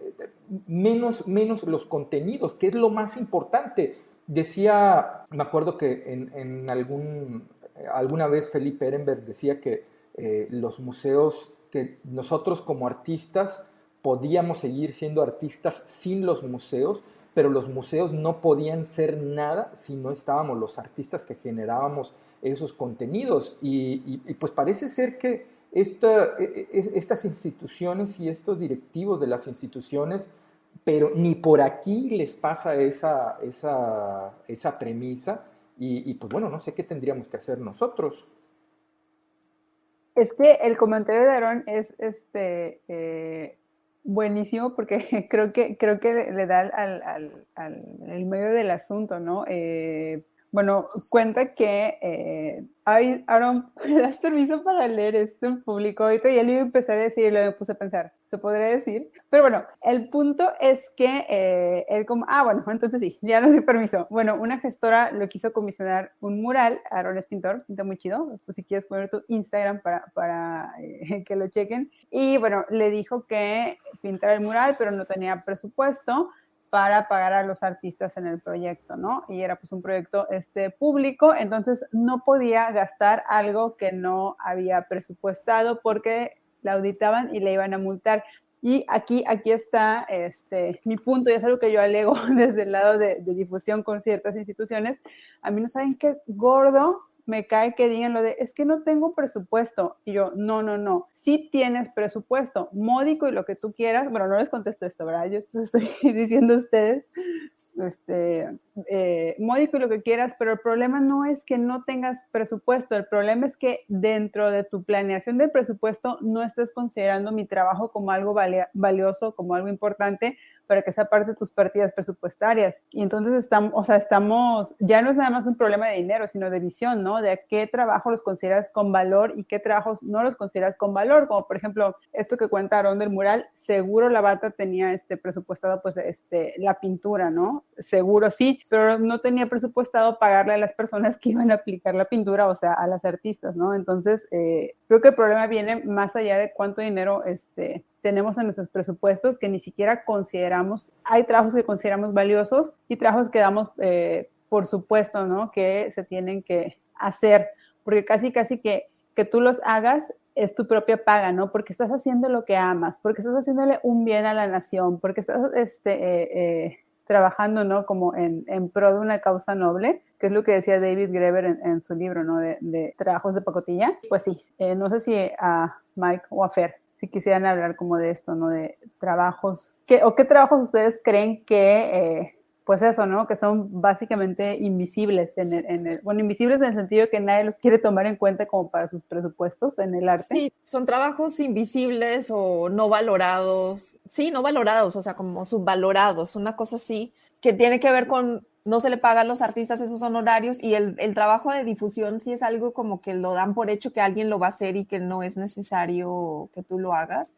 menos, menos los contenidos, que es lo más importante. Decía, me acuerdo que en, algún, alguna vez Felipe Ehrenberg decía que eh, los museos, que nosotros como artistas podíamos seguir siendo artistas sin los museos, pero los museos no podían ser nada si no estábamos los artistas que generábamos esos contenidos. Y, pues parece ser que esta, e, e, estas instituciones y estos directivos de las instituciones, pero ni por aquí les pasa esa, esa, esa premisa. Y, pues bueno, no sé qué tendríamos que hacer nosotros. Es que el comentario de Aaron es este, eh, buenísimo porque creo que, creo que le da al, al, al, medio del asunto, ¿no? Eh, bueno, cuenta que, eh, Aaron, ¿me das permiso para leer esto en público? Ahorita ya le iba a empezar a decir y luego me puse a pensar, ¿se podría decir? Pero bueno, el punto es que eh, él como, ah, bueno, entonces sí, ya no sé permiso. Bueno, una gestora lo quiso comisionar un mural, Aaron es pintor, pinta muy chido, pues si quieres poner tu Instagram para, para eh, que lo chequen. Y bueno, le dijo que pintara el mural, pero no tenía presupuesto para pagar a los artistas en el proyecto, ¿no? Y era pues un proyecto este, público, entonces no podía gastar algo que no había presupuestado porque la auditaban y le iban a multar. Y aquí, aquí está este, mi punto, y es algo que yo alego desde el lado de, de difusión con ciertas instituciones. A mí no saben qué gordo me cae que digan lo de, es que no tengo presupuesto. Y yo, no, no, no, sí tienes presupuesto, módico y lo que tú quieras. Bueno, no les contesto esto, ¿verdad? Yo estoy diciendo a ustedes, este, eh, módico y lo que quieras, pero el problema no es que no tengas presupuesto, el problema es que dentro de tu planeación del presupuesto no estés considerando mi trabajo como algo valioso, como algo importante, para que sea parte de tus partidas presupuestarias. Y entonces estamos, o sea, estamos, ya no es nada más un problema de dinero, sino de visión, ¿no? De qué trabajo los consideras con valor y qué trabajos no los consideras con valor, como por ejemplo esto que cuenta Aaron del mural, seguro la bata tenía este presupuestado pues este la pintura, ¿no? Seguro sí, pero no tenía presupuestado pagarle a las personas que iban a aplicar la pintura, o sea, a las artistas, ¿no? Entonces, eh, creo que el problema viene más allá de cuánto dinero este, tenemos en nuestros presupuestos que ni siquiera consideramos, hay trabajos que consideramos valiosos y trabajos que damos, eh, por supuesto, ¿no? Que se tienen que hacer, porque casi, casi que, que tú los hagas es tu propia paga, ¿no? Porque estás haciendo lo que amas, porque estás haciéndole un bien a la nación, porque estás este, eh, eh, trabajando, ¿no? Como en, en, pro de una causa noble, que es lo que decía David Greber en, su libro, ¿no? De, trabajos de pacotilla. Pues sí, no sé si a Mike o a Fer si quisieran hablar como de esto, ¿no? De trabajos, ¿qué, o qué trabajos ustedes creen que, eh, pues eso, ¿no? Que son básicamente invisibles, en el, bueno, invisibles en el sentido que nadie los quiere tomar en cuenta como para sus presupuestos en el arte. Sí, son trabajos invisibles o no valorados, sí, no valorados, o sea, como subvalorados, una cosa así, que tiene que ver con no se le pagan los artistas esos honorarios y el, el, trabajo de difusión sí es algo como que lo dan por hecho que alguien lo va a hacer y que no es necesario que tú lo hagas.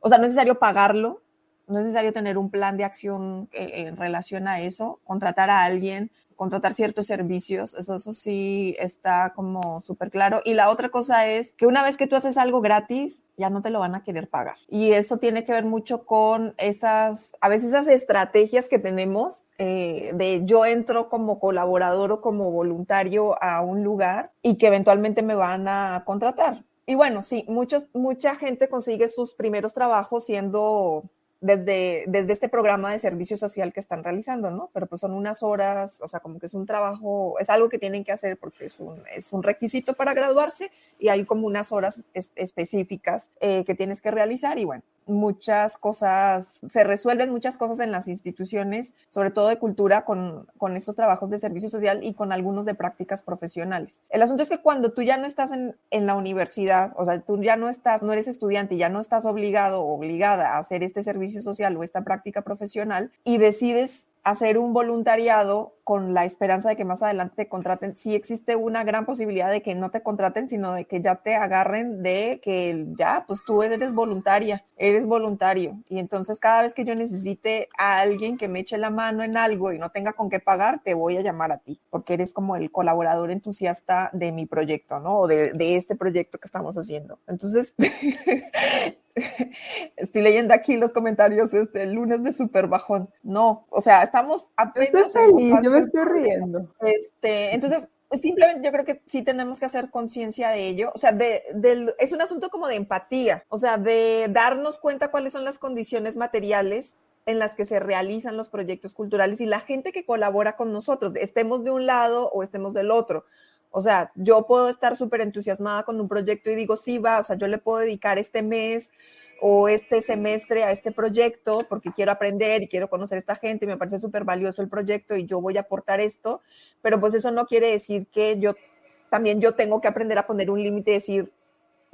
O sea, no es necesario pagarlo, no es necesario tener un plan de acción eh, en relación a eso, contratar a alguien contratar ciertos servicios, eso, eso sí está como súper claro. Y la otra cosa es que una vez que tú haces algo gratis, ya no te lo van a querer pagar. Y eso tiene que ver mucho con esas, a veces esas estrategias que tenemos eh, de yo entro como colaborador o como voluntario a un lugar y que eventualmente me van a contratar. Y bueno, sí, muchos, mucha gente consigue sus primeros trabajos siendo desde, desde este programa de servicio social que están realizando, ¿no? Pero pues son unas horas, o sea, como que es un trabajo, es algo que tienen que hacer porque es un, es un requisito para graduarse y hay como unas horas específicas eh, que tienes que realizar y bueno, muchas cosas, se resuelven muchas cosas en las instituciones, sobre todo de cultura, con, con estos trabajos de servicio social y con algunos de prácticas profesionales. El asunto es que cuando tú ya no estás en, en la universidad, o sea, tú ya no estás, no eres estudiante y ya no estás obligado o obligada a hacer este servicio social o esta práctica profesional y decides hacer un voluntariado con la esperanza de que más adelante te contraten, sí existe una gran posibilidad de que no te contraten, sino de que ya te agarren de que ya, pues tú eres voluntaria, eres voluntario. Y entonces cada vez que yo necesite a alguien que me eche la mano en algo y no tenga con qué pagar, te voy a llamar a ti, porque eres como el colaborador entusiasta de mi proyecto, ¿no? O de, de este proyecto que estamos haciendo. Entonces, estoy leyendo aquí los comentarios este el lunes de super bajón. No, o sea, estamos apenas. Estoy feliz, yo me estoy riendo. Este, entonces, simplemente yo creo que sí tenemos que hacer conciencia de ello. O sea, de, es un asunto como de empatía, o sea, de darnos cuenta cuáles son las condiciones materiales en las que se realizan los proyectos culturales y la gente que colabora con nosotros, estemos de un lado o estemos del otro. O sea, yo puedo estar súper entusiasmada con un proyecto y digo, sí, va, o sea, yo le puedo dedicar este mes o este semestre a este proyecto porque quiero aprender y quiero conocer a esta gente y me parece súper valioso el proyecto y yo voy a aportar esto, pero pues eso no quiere decir que yo también yo tengo que aprender a poner un límite y decir,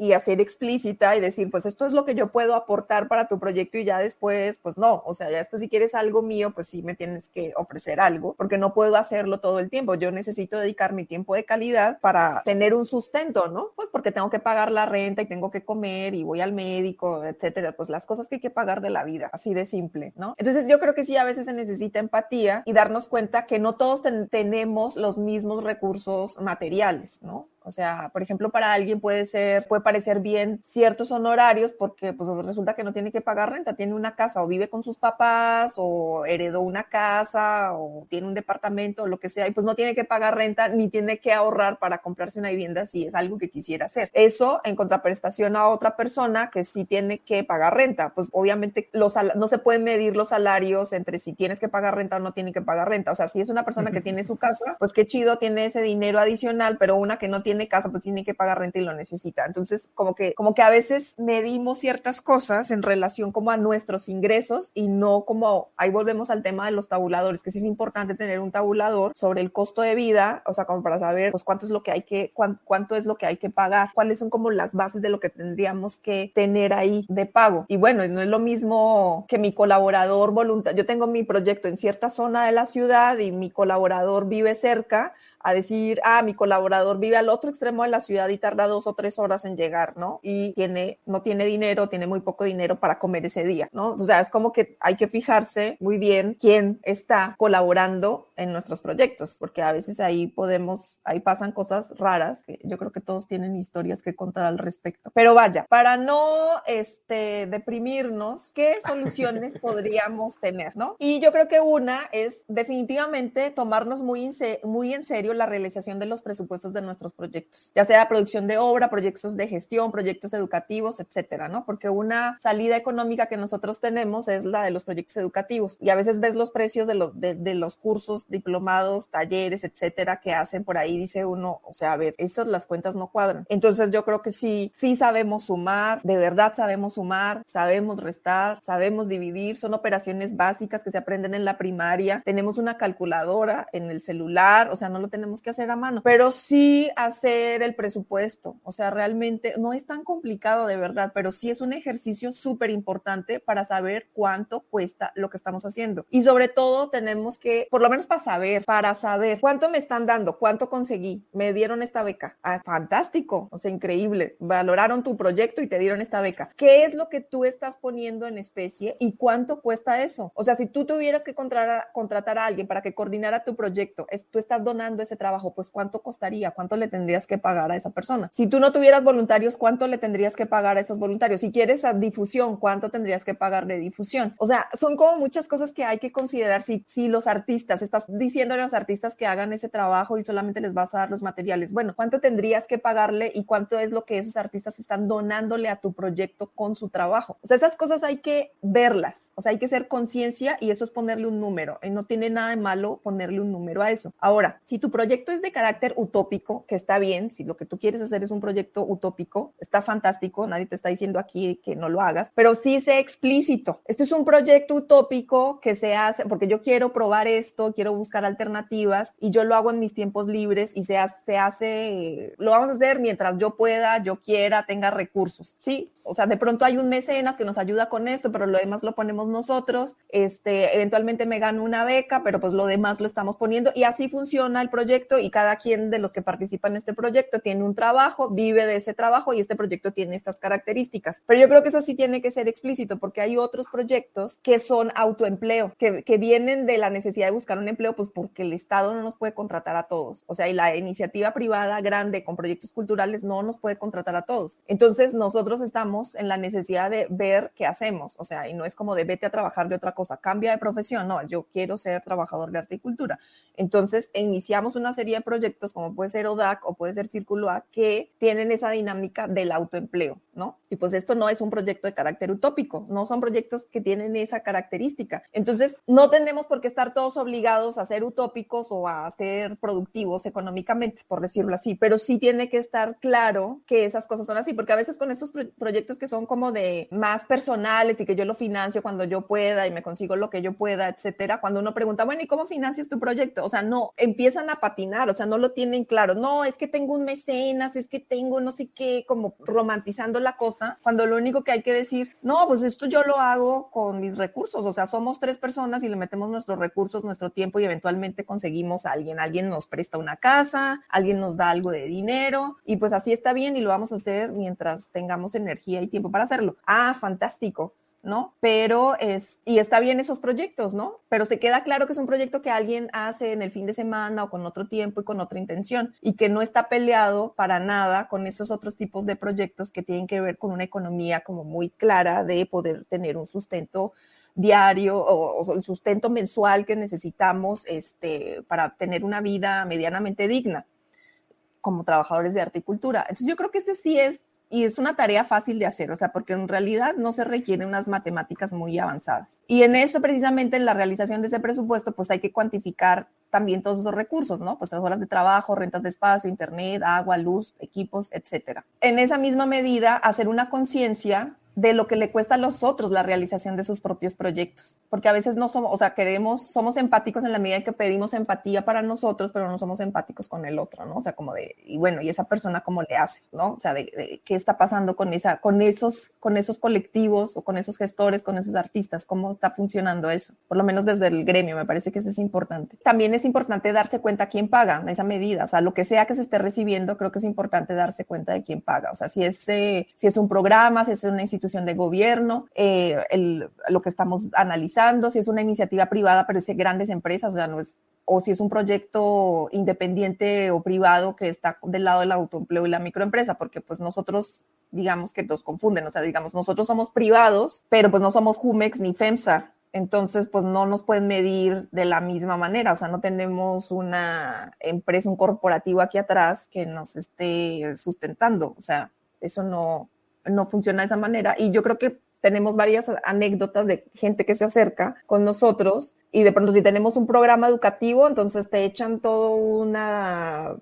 y hacer explícita y decir, pues esto es lo que yo puedo aportar para tu proyecto y ya después, pues no, o sea, ya después si quieres algo mío, pues sí me tienes que ofrecer algo, porque no puedo hacerlo todo el tiempo. Yo necesito dedicar mi tiempo de calidad para tener un sustento, ¿no? Pues porque tengo que pagar la renta y tengo que comer y voy al médico, etcétera, pues las cosas que hay que pagar de la vida, así de simple, ¿no? Entonces yo creo que sí a veces se necesita empatía y darnos cuenta que no todos tenemos los mismos recursos materiales, ¿no? O sea, por ejemplo, para alguien puede ser, puede parecer bien ciertos honorarios porque pues resulta que no tiene que pagar renta, tiene una casa o vive con sus papás o heredó una casa o tiene un departamento o lo que sea y pues no tiene que pagar renta ni tiene que ahorrar para comprarse una vivienda si es algo que quisiera hacer. Eso en contraprestación a otra persona que sí tiene que pagar renta. Pues obviamente los, no se pueden medir los salarios entre si tienes que pagar renta o no tiene que pagar renta. O sea, si es una persona que tiene su casa, pues qué chido, tiene ese dinero adicional, pero una que no tiene tiene casa, pues tiene que pagar renta y lo necesita. Entonces, como que, como que a veces medimos ciertas cosas en relación como a nuestros ingresos y no como, ahí volvemos al tema de los tabuladores, que sí es importante tener un tabulador sobre el costo de vida, o sea, como para saber, pues, cuánto es lo que hay que, cuánto es lo que hay que pagar, cuáles son como las bases de lo que tendríamos que tener ahí de pago. Y bueno, no es lo mismo que mi colaborador voluntario, yo tengo mi proyecto en cierta zona de la ciudad y mi colaborador vive cerca, a decir, ah, mi colaborador vive al otro extremo de la ciudad y tarda dos o tres horas en llegar, ¿no? Y tiene, no tiene dinero, tiene muy poco dinero para comer ese día, ¿no? O sea, es como que hay que fijarse muy bien quién está colaborando en nuestros proyectos, porque a veces ahí podemos, ahí pasan cosas raras, que yo creo que todos tienen historias que contar al respecto. Pero vaya, para no este, deprimirnos, ¿qué soluciones podríamos tener, no? Y yo creo que una es definitivamente tomarnos muy, muy en serio la realización de los presupuestos de nuestros proyectos, ya sea producción de obra, proyectos de gestión, proyectos educativos, etcétera, ¿no? Porque una salida económica que nosotros tenemos es la de los proyectos educativos y a veces ves los precios de los, de, los cursos, diplomados, talleres, etcétera, que hacen por ahí, dice uno, o sea, a ver, eso las cuentas no cuadran. Entonces yo creo que sí, sí sabemos sumar, de verdad sabemos sumar, sabemos restar, sabemos dividir, son operaciones básicas que se aprenden en la primaria, tenemos una calculadora en el celular, o sea, no lo tenemos que hacer a mano, pero sí hacer el presupuesto. O sea, realmente no es tan complicado de verdad, pero sí es un ejercicio súper importante para saber cuánto cuesta lo que estamos haciendo. Y sobre todo tenemos que, por lo menos para saber, para saber cuánto me están dando, cuánto conseguí, me dieron esta beca. Ah, fantástico, o sea, increíble. Valoraron tu proyecto y te dieron esta beca. ¿Qué es lo que tú estás poniendo en especie y cuánto cuesta eso? O sea, si tú tuvieras que contratar, contratar a alguien para que coordinara tu proyecto, es, tú estás donando ese trabajo, pues cuánto costaría, cuánto le tendrías que pagar a esa persona. Si tú no tuvieras voluntarios, cuánto le tendrías que pagar a esos voluntarios. Si quieres a difusión, cuánto tendrías que pagar de difusión. O sea, son como muchas cosas que hay que considerar si, si los artistas, estás diciéndole a los artistas que hagan ese trabajo y solamente les vas a dar los materiales. Bueno, ¿cuánto tendrías que pagarle y cuánto es lo que esos artistas están donándole a tu proyecto con su trabajo? O sea, esas cosas hay que verlas. O sea, hay que ser conciencia y eso es ponerle un número. Y no tiene nada de malo ponerle un número a eso. Ahora, si tu proyecto es de carácter utópico, que está bien, si lo que tú quieres hacer es un proyecto utópico, está fantástico, nadie te está diciendo aquí que no lo hagas, pero sí sé explícito. Esto es un proyecto utópico que se hace porque yo quiero probar esto, quiero buscar alternativas y yo lo hago en mis tiempos libres y se hace, se hace lo vamos a hacer mientras yo pueda, yo quiera, tenga recursos, ¿sí? O sea, de pronto hay un mecenas que nos ayuda con esto, pero lo demás lo ponemos nosotros. Este, eventualmente me gano una beca, pero pues lo demás lo estamos poniendo y así funciona el proyecto y cada quien de los que participan en este proyecto tiene un trabajo, vive de ese trabajo y este proyecto tiene estas características. Pero yo creo que eso sí tiene que ser explícito porque hay otros proyectos que son autoempleo, que, que vienen de la necesidad de buscar un empleo, pues porque el Estado no nos puede contratar a todos. O sea, y la iniciativa privada grande con proyectos culturales no nos puede contratar a todos. Entonces, nosotros estamos en la necesidad de ver qué hacemos. O sea, y no es como de vete a trabajar de otra cosa, cambia de profesión. No, yo quiero ser trabajador de arte y cultura. Entonces, iniciamos una serie de proyectos como puede ser ODAC o puede ser Círculo A que tienen esa dinámica del autoempleo, ¿no? Y pues esto no es un proyecto de carácter utópico, no son proyectos que tienen esa característica. Entonces, no tenemos por qué estar todos obligados a ser utópicos o a ser productivos económicamente, por decirlo así, pero sí tiene que estar claro que esas cosas son así, porque a veces con estos proyectos que son como de más personales y que yo lo financio cuando yo pueda y me consigo lo que yo pueda, etcétera, cuando uno pregunta, bueno, ¿y cómo financias tu proyecto? O sea, no, empiezan a patinar, o sea, no lo tienen claro. No, es que tengo un mecenas, es que tengo no sé qué, como romantizando la cosa, cuando lo único que hay que decir, no, pues esto yo lo hago con mis recursos, o sea, somos tres personas y le metemos nuestros recursos, nuestro tiempo y eventualmente conseguimos a alguien. Alguien nos presta una casa, alguien nos da algo de dinero y pues así está bien y lo vamos a hacer mientras tengamos energía y tiempo para hacerlo. Ah, fantástico. ¿No? Pero es, y está bien esos proyectos, ¿no? Pero se queda claro que es un proyecto que alguien hace en el fin de semana o con otro tiempo y con otra intención y que no está peleado para nada con esos otros tipos de proyectos que tienen que ver con una economía como muy clara de poder tener un sustento diario o, el sustento mensual que necesitamos este, para tener una vida medianamente digna como trabajadores de arte. Entonces yo creo que este sí es y es una tarea fácil de hacer, o sea, porque en realidad no se requieren unas matemáticas muy avanzadas. Y en eso, precisamente, en la realización de ese presupuesto, pues hay que cuantificar también todos esos recursos, ¿no? Pues las horas de trabajo, rentas de espacio, internet, agua, luz, equipos, etcétera. En esa misma medida, hacer una conciencia de lo que le cuesta a los otros la realización de sus propios proyectos. Porque a veces no somos, o sea, queremos, somos empáticos en la medida en que pedimos empatía para nosotros, pero no somos empáticos con el otro, ¿no? O sea, como de, y bueno, ¿y esa persona cómo le hace, ¿no? O sea, de, qué está pasando con, esa, con, esos, con esos colectivos o con esos gestores, con esos artistas, cómo está funcionando eso, por lo menos desde el gremio, me parece que eso es importante. También es importante darse cuenta quién paga esa medida, o sea, lo que sea que se esté recibiendo, creo que es importante darse cuenta de quién paga, o sea, si es, eh, si es un programa, si es una institución de gobierno, eh, lo que estamos analizando, si es una iniciativa privada, pero es de grandes empresas, o sea, no es o si es un proyecto independiente o privado que está del lado del autoempleo y la microempresa, porque pues nosotros digamos que nos confunden, o sea, digamos, nosotros somos privados, pero pues no somos Jumex ni FEMSA, entonces pues no nos pueden medir de la misma manera, o sea, no tenemos una empresa, un corporativo aquí atrás que nos esté sustentando, o sea, eso no, no funciona de esa manera. Y yo creo que tenemos varias anécdotas de gente que se acerca con nosotros y de pronto si tenemos un programa educativo, entonces te echan todo un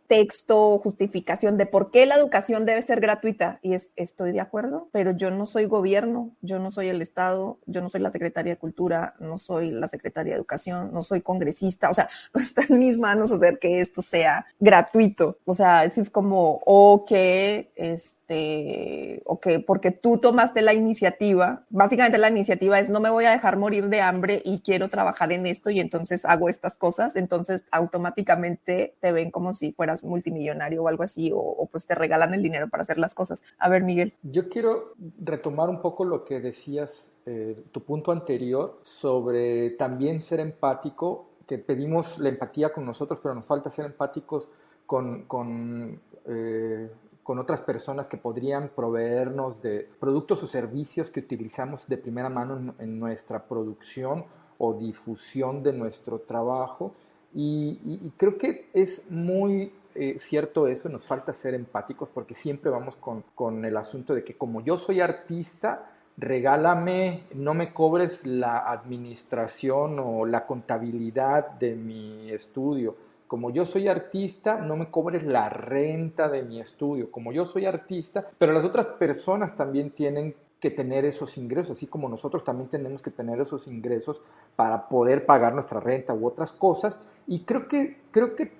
texto, justificación de por qué la educación debe ser gratuita. Y es, estoy de acuerdo, pero yo no soy gobierno, yo no soy el Estado, yo no soy la Secretaría de Cultura, no soy la Secretaría de Educación, no soy congresista, o sea, no está en mis manos hacer que esto sea gratuito. O sea, es como, o que, este, o que porque tú tomaste la iniciativa, básicamente la iniciativa es no me voy a dejar morir de hambre y quiero trabajar en en esto y entonces hago estas cosas, entonces automáticamente te ven como si fueras multimillonario o algo así, o, pues te regalan el dinero para hacer las cosas. A ver, Miguel. Yo quiero retomar un poco lo que decías, eh, tu punto anterior sobre también ser empático, que pedimos la empatía con nosotros, pero nos falta ser empáticos con, con eh, con otras personas que podrían proveernos de productos o servicios que utilizamos de primera mano en, nuestra producción o difusión de nuestro trabajo. Y, creo que es muy eh, cierto eso, nos falta ser empáticos porque siempre vamos con, con el asunto de que como yo soy artista, regálame, no me cobres la administración o la contabilidad de mi estudio. Como yo soy artista, no me cobres la renta de mi estudio. Como yo soy artista, pero las otras personas también tienen que tener esos ingresos, así como nosotros también tenemos que tener esos ingresos para poder pagar nuestra renta u otras cosas. Y creo que, creo que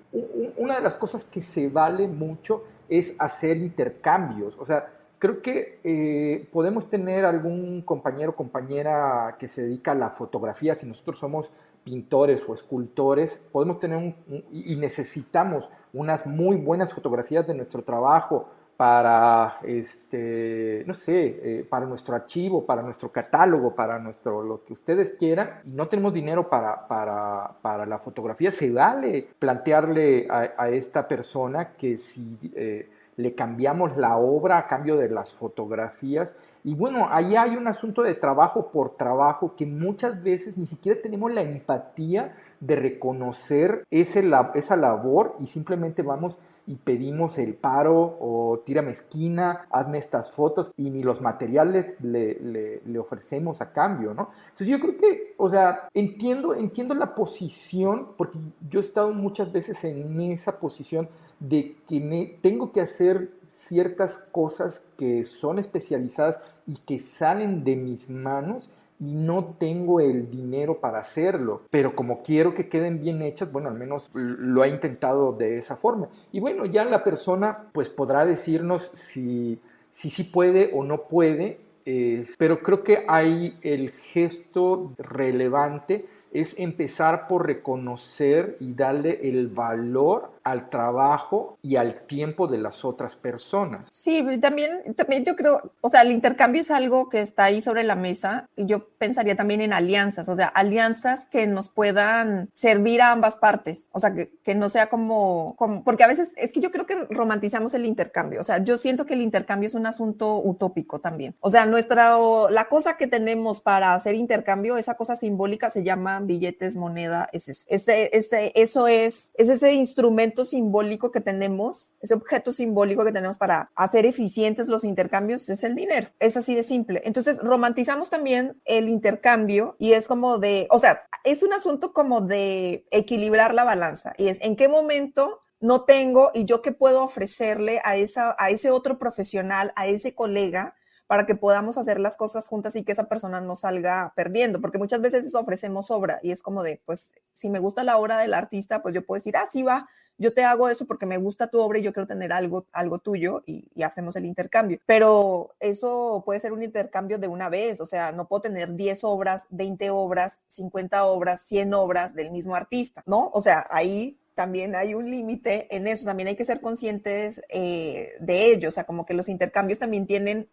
una de las cosas que se vale mucho es hacer intercambios. O sea, creo que eh, podemos tener algún compañero o compañera que se dedica a la fotografía, si nosotros somos pintores o escultores, podemos tener un, y necesitamos unas muy buenas fotografías de nuestro trabajo para, este, no sé, eh, para nuestro archivo, para nuestro catálogo, para nuestro, lo que ustedes quieran, y no tenemos dinero para, para, para la fotografía, se vale plantearle a, esta persona que si eh, le cambiamos la obra a cambio de las fotografías, y bueno, ahí hay un asunto de trabajo por trabajo que muchas veces ni siquiera tenemos la empatía de reconocer ese, esa labor y simplemente vamos y pedimos el paro o tírame esquina, hazme estas fotos y ni los materiales le, le, ofrecemos a cambio, ¿no? Entonces yo creo que, o sea, entiendo, entiendo la posición, porque yo he estado muchas veces en esa posición de que tengo que hacer ciertas cosas que son especializadas y que salen de mis manos y no tengo el dinero para hacerlo, pero como quiero que queden bien hechas, bueno, al menos lo he intentado de esa forma. Y bueno, ya la persona pues podrá decirnos si sí si, puede o no puede, eh, pero creo que hay el gesto relevante es empezar por reconocer y darle el valor al trabajo y al tiempo de las otras personas. Sí, también, también yo creo, o sea, el intercambio es algo que está ahí sobre la mesa y yo pensaría también en alianzas, o sea, alianzas que nos puedan servir a ambas partes, o sea, que, que no sea como, como, porque a veces es que yo creo que romantizamos el intercambio, o sea, yo siento que el intercambio es un asunto utópico también, o sea, nuestra, la cosa que tenemos para hacer intercambio, esa cosa simbólica se llama billetes, moneda, es eso. Ese, ese, eso es, es ese instrumento simbólico que tenemos, ese objeto simbólico que tenemos para hacer eficientes los intercambios es el dinero. Es así de simple. Entonces, romantizamos también el intercambio y es como de, o sea, es un asunto como de equilibrar la balanza y es en qué momento no tengo y yo qué puedo ofrecerle a, esa, a ese otro profesional, a ese colega para que podamos hacer las cosas juntas y que esa persona no salga perdiendo, porque muchas veces ofrecemos obra y es como de, pues, si me gusta la obra del artista, pues yo puedo decir, ah, sí va, yo te hago eso porque me gusta tu obra y yo quiero tener algo, algo tuyo y, hacemos el intercambio. Pero eso puede ser un intercambio de una vez, o sea, no puedo tener 10 obras, 20 obras, 50 obras, 100 obras del mismo artista, ¿no? O sea, ahí también hay un límite en eso, también hay que ser conscientes eh, de ello, o sea, como que los intercambios también tienen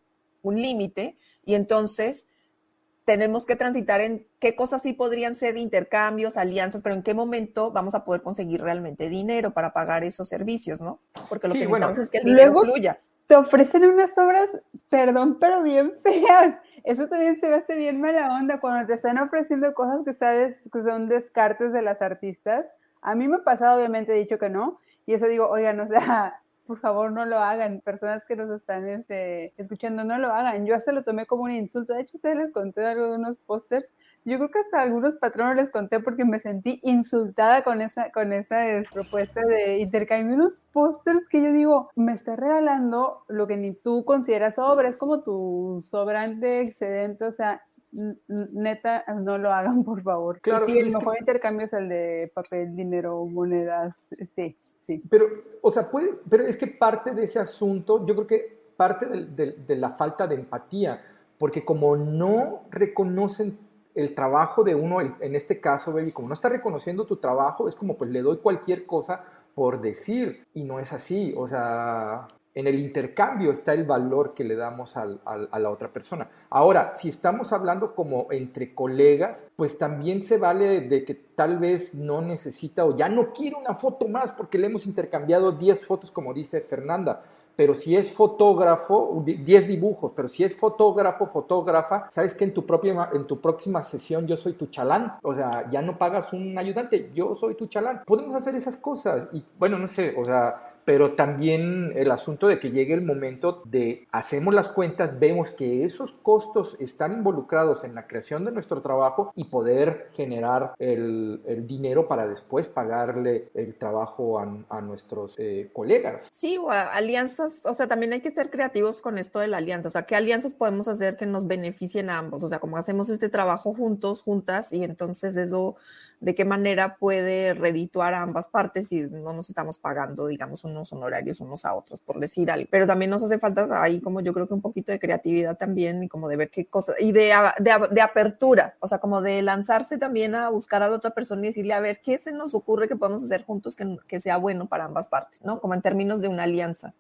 un límite y entonces tenemos que transitar en qué cosas sí podrían ser intercambios, alianzas, pero en qué momento vamos a poder conseguir realmente dinero para pagar esos servicios, ¿no? Porque lo que necesitamos es que el dinero luego fluya. Te ofrecen unas obras, perdón, pero bien feas. Eso también se ve hace bien mala onda cuando te están ofreciendo cosas que sabes que son descartes de las artistas. A mí me ha pasado, obviamente he dicho que no, y eso digo, oigan, o sea, por favor no lo hagan. Personas que nos están este, escuchando, no lo hagan. Yo hasta lo tomé como un insulto. De hecho, ustedes les conté algo de unos pósters. Yo creo que hasta algunos patronos les conté porque me sentí insultada con esa, con esa propuesta de intercambio. Unos pósters que yo digo, me está regalando lo que ni tú consideras obra. Es como tu sobrante excedente. O sea, neta, no lo hagan, por favor. Claro, el mejor intercambio es el de papel, dinero, monedas. Sí. Pero, o sea, puede, pero es que parte de ese asunto, yo creo que parte de, la falta de empatía, porque como no reconocen el trabajo de uno, en este caso, baby, como no está reconociendo tu trabajo, es como pues le doy cualquier cosa por decir, y no es así, o sea, en el intercambio está el valor que le damos a la otra persona. Ahora, si estamos hablando como entre colegas, pues también se vale de que tal vez no necesita o ya no quiere una foto más porque le hemos intercambiado 10 fotos, como dice Fernanda pero si es fotógrafo, 10 dibujos, pero si es fotógrafo, fotógrafa, sabes que en tu, propia, en tu próxima sesión yo soy tu chalán, o sea, ya no pagas un ayudante, yo soy tu chalán. Podemos hacer esas cosas y bueno, no sé, o sea, pero también el asunto de que llegue el momento de hacemos las cuentas, vemos que esos costos están involucrados en la creación de nuestro trabajo y poder generar el, el dinero para después pagarle el trabajo a, a nuestros eh, colegas. Sí, o alianzas, o sea, también hay que ser creativos con esto de la alianza, o sea, ¿qué alianzas podemos hacer que nos beneficien a ambos? O sea, como hacemos este trabajo juntos, juntas, y entonces eso de qué manera puede redituar a ambas partes si no nos estamos pagando, digamos, unos honorarios unos a otros, por decir algo. Pero también nos hace falta ahí como yo creo que un poquito de creatividad también y como de ver qué cosas, y de, de, apertura, o sea, como de lanzarse también a buscar a la otra persona y decirle, a ver, ¿qué se nos ocurre que podemos hacer juntos que, que sea bueno para ambas partes, ¿no? Como en términos de una alianza.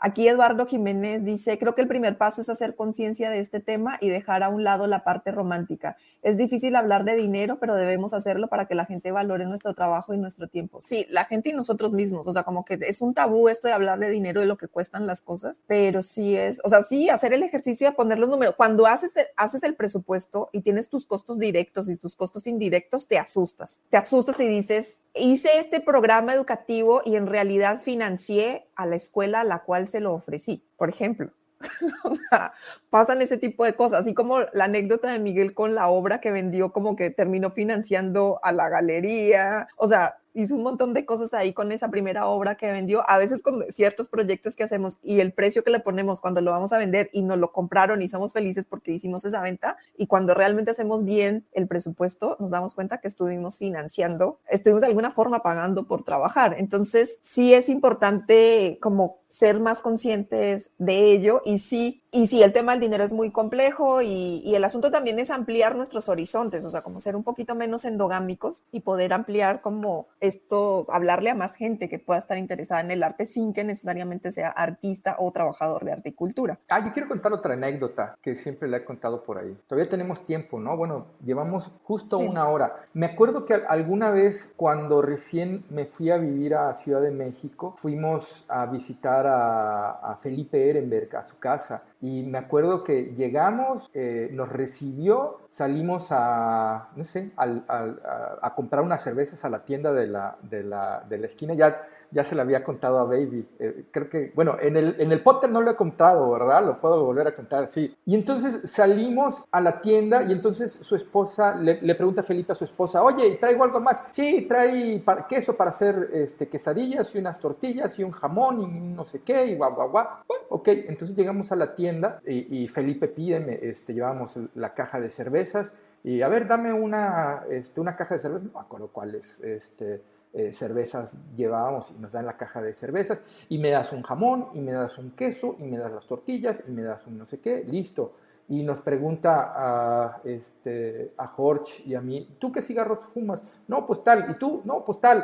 Aquí Eduardo Jiménez dice, creo que el primer paso es hacer conciencia de este tema y dejar a un lado la parte romántica. Es difícil hablar de dinero, pero debemos hacerlo para que la gente valore nuestro trabajo y nuestro tiempo. Sí, la gente y nosotros mismos, o sea, como que es un tabú esto de hablar de dinero, de lo que cuestan las cosas, pero sí es, o sea, sí, hacer el ejercicio de poner los números. Cuando haces, haces el presupuesto y tienes tus costos directos y tus costos indirectos, te asustas. Te asustas y dices, hice este programa educativo y en realidad financié a la escuela a la cual se lo ofrecí, por ejemplo. o pasan ese tipo de cosas, así como la anécdota de Miguel con la obra que vendió como que terminó financiando a la galería, o sea, hizo un montón de cosas ahí con esa primera obra que vendió, a veces con ciertos proyectos que hacemos y el precio que le ponemos cuando lo vamos a vender y nos lo compraron y somos felices porque hicimos esa venta y cuando realmente hacemos bien el presupuesto nos damos cuenta que estuvimos financiando, estuvimos de alguna forma pagando por trabajar. Entonces sí es importante como ser más conscientes de ello y sí, y sí, el tema del dinero es muy complejo y, y, el asunto también es ampliar nuestros horizontes, o sea, como ser un poquito menos endogámicos y poder ampliar como esto, hablarle a más gente que pueda estar interesada en el arte sin que necesariamente sea artista o trabajador de arte y cultura. Ah, yo quiero contar otra anécdota que siempre le he contado por ahí. Todavía tenemos tiempo, ¿no? Bueno, llevamos justo una hora. Me acuerdo que alguna vez cuando recién me fui a vivir a Ciudad de México, fuimos a visitar a, a Felipe Ehrenberg a su casa Y me acuerdo que llegamos, eh, nos recibió, salimos a, no sé, a, comprar unas cervezas a la tienda de la, de la, de la esquina. Ya ya se le había contado a Baby. Eh, creo que, bueno, en el, en el Potter no lo he contado, ¿verdad? Lo puedo volver a contar, sí. Y entonces salimos a la tienda y entonces su esposa le, le pregunta a Felipe a su esposa, oye, ¿traigo algo más? Sí, trae queso para hacer este, quesadillas y unas tortillas y un jamón y no sé qué y guau, guau, guau. Bueno, ok, entonces llegamos a la tienda y, y Felipe pide, este, llevamos la caja de cervezas y a ver, dame una, este, una caja de cervezas, no me acuerdo cuál es, este eh, cervezas llevábamos y nos dan la caja de cervezas y me das un jamón y me das un queso y me das las tortillas y me das un no sé qué, listo. Y nos pregunta a, este, a Jorge y a mí, ¿tú qué cigarros fumas? No, pues tal. ¿Y tú? No, pues tal.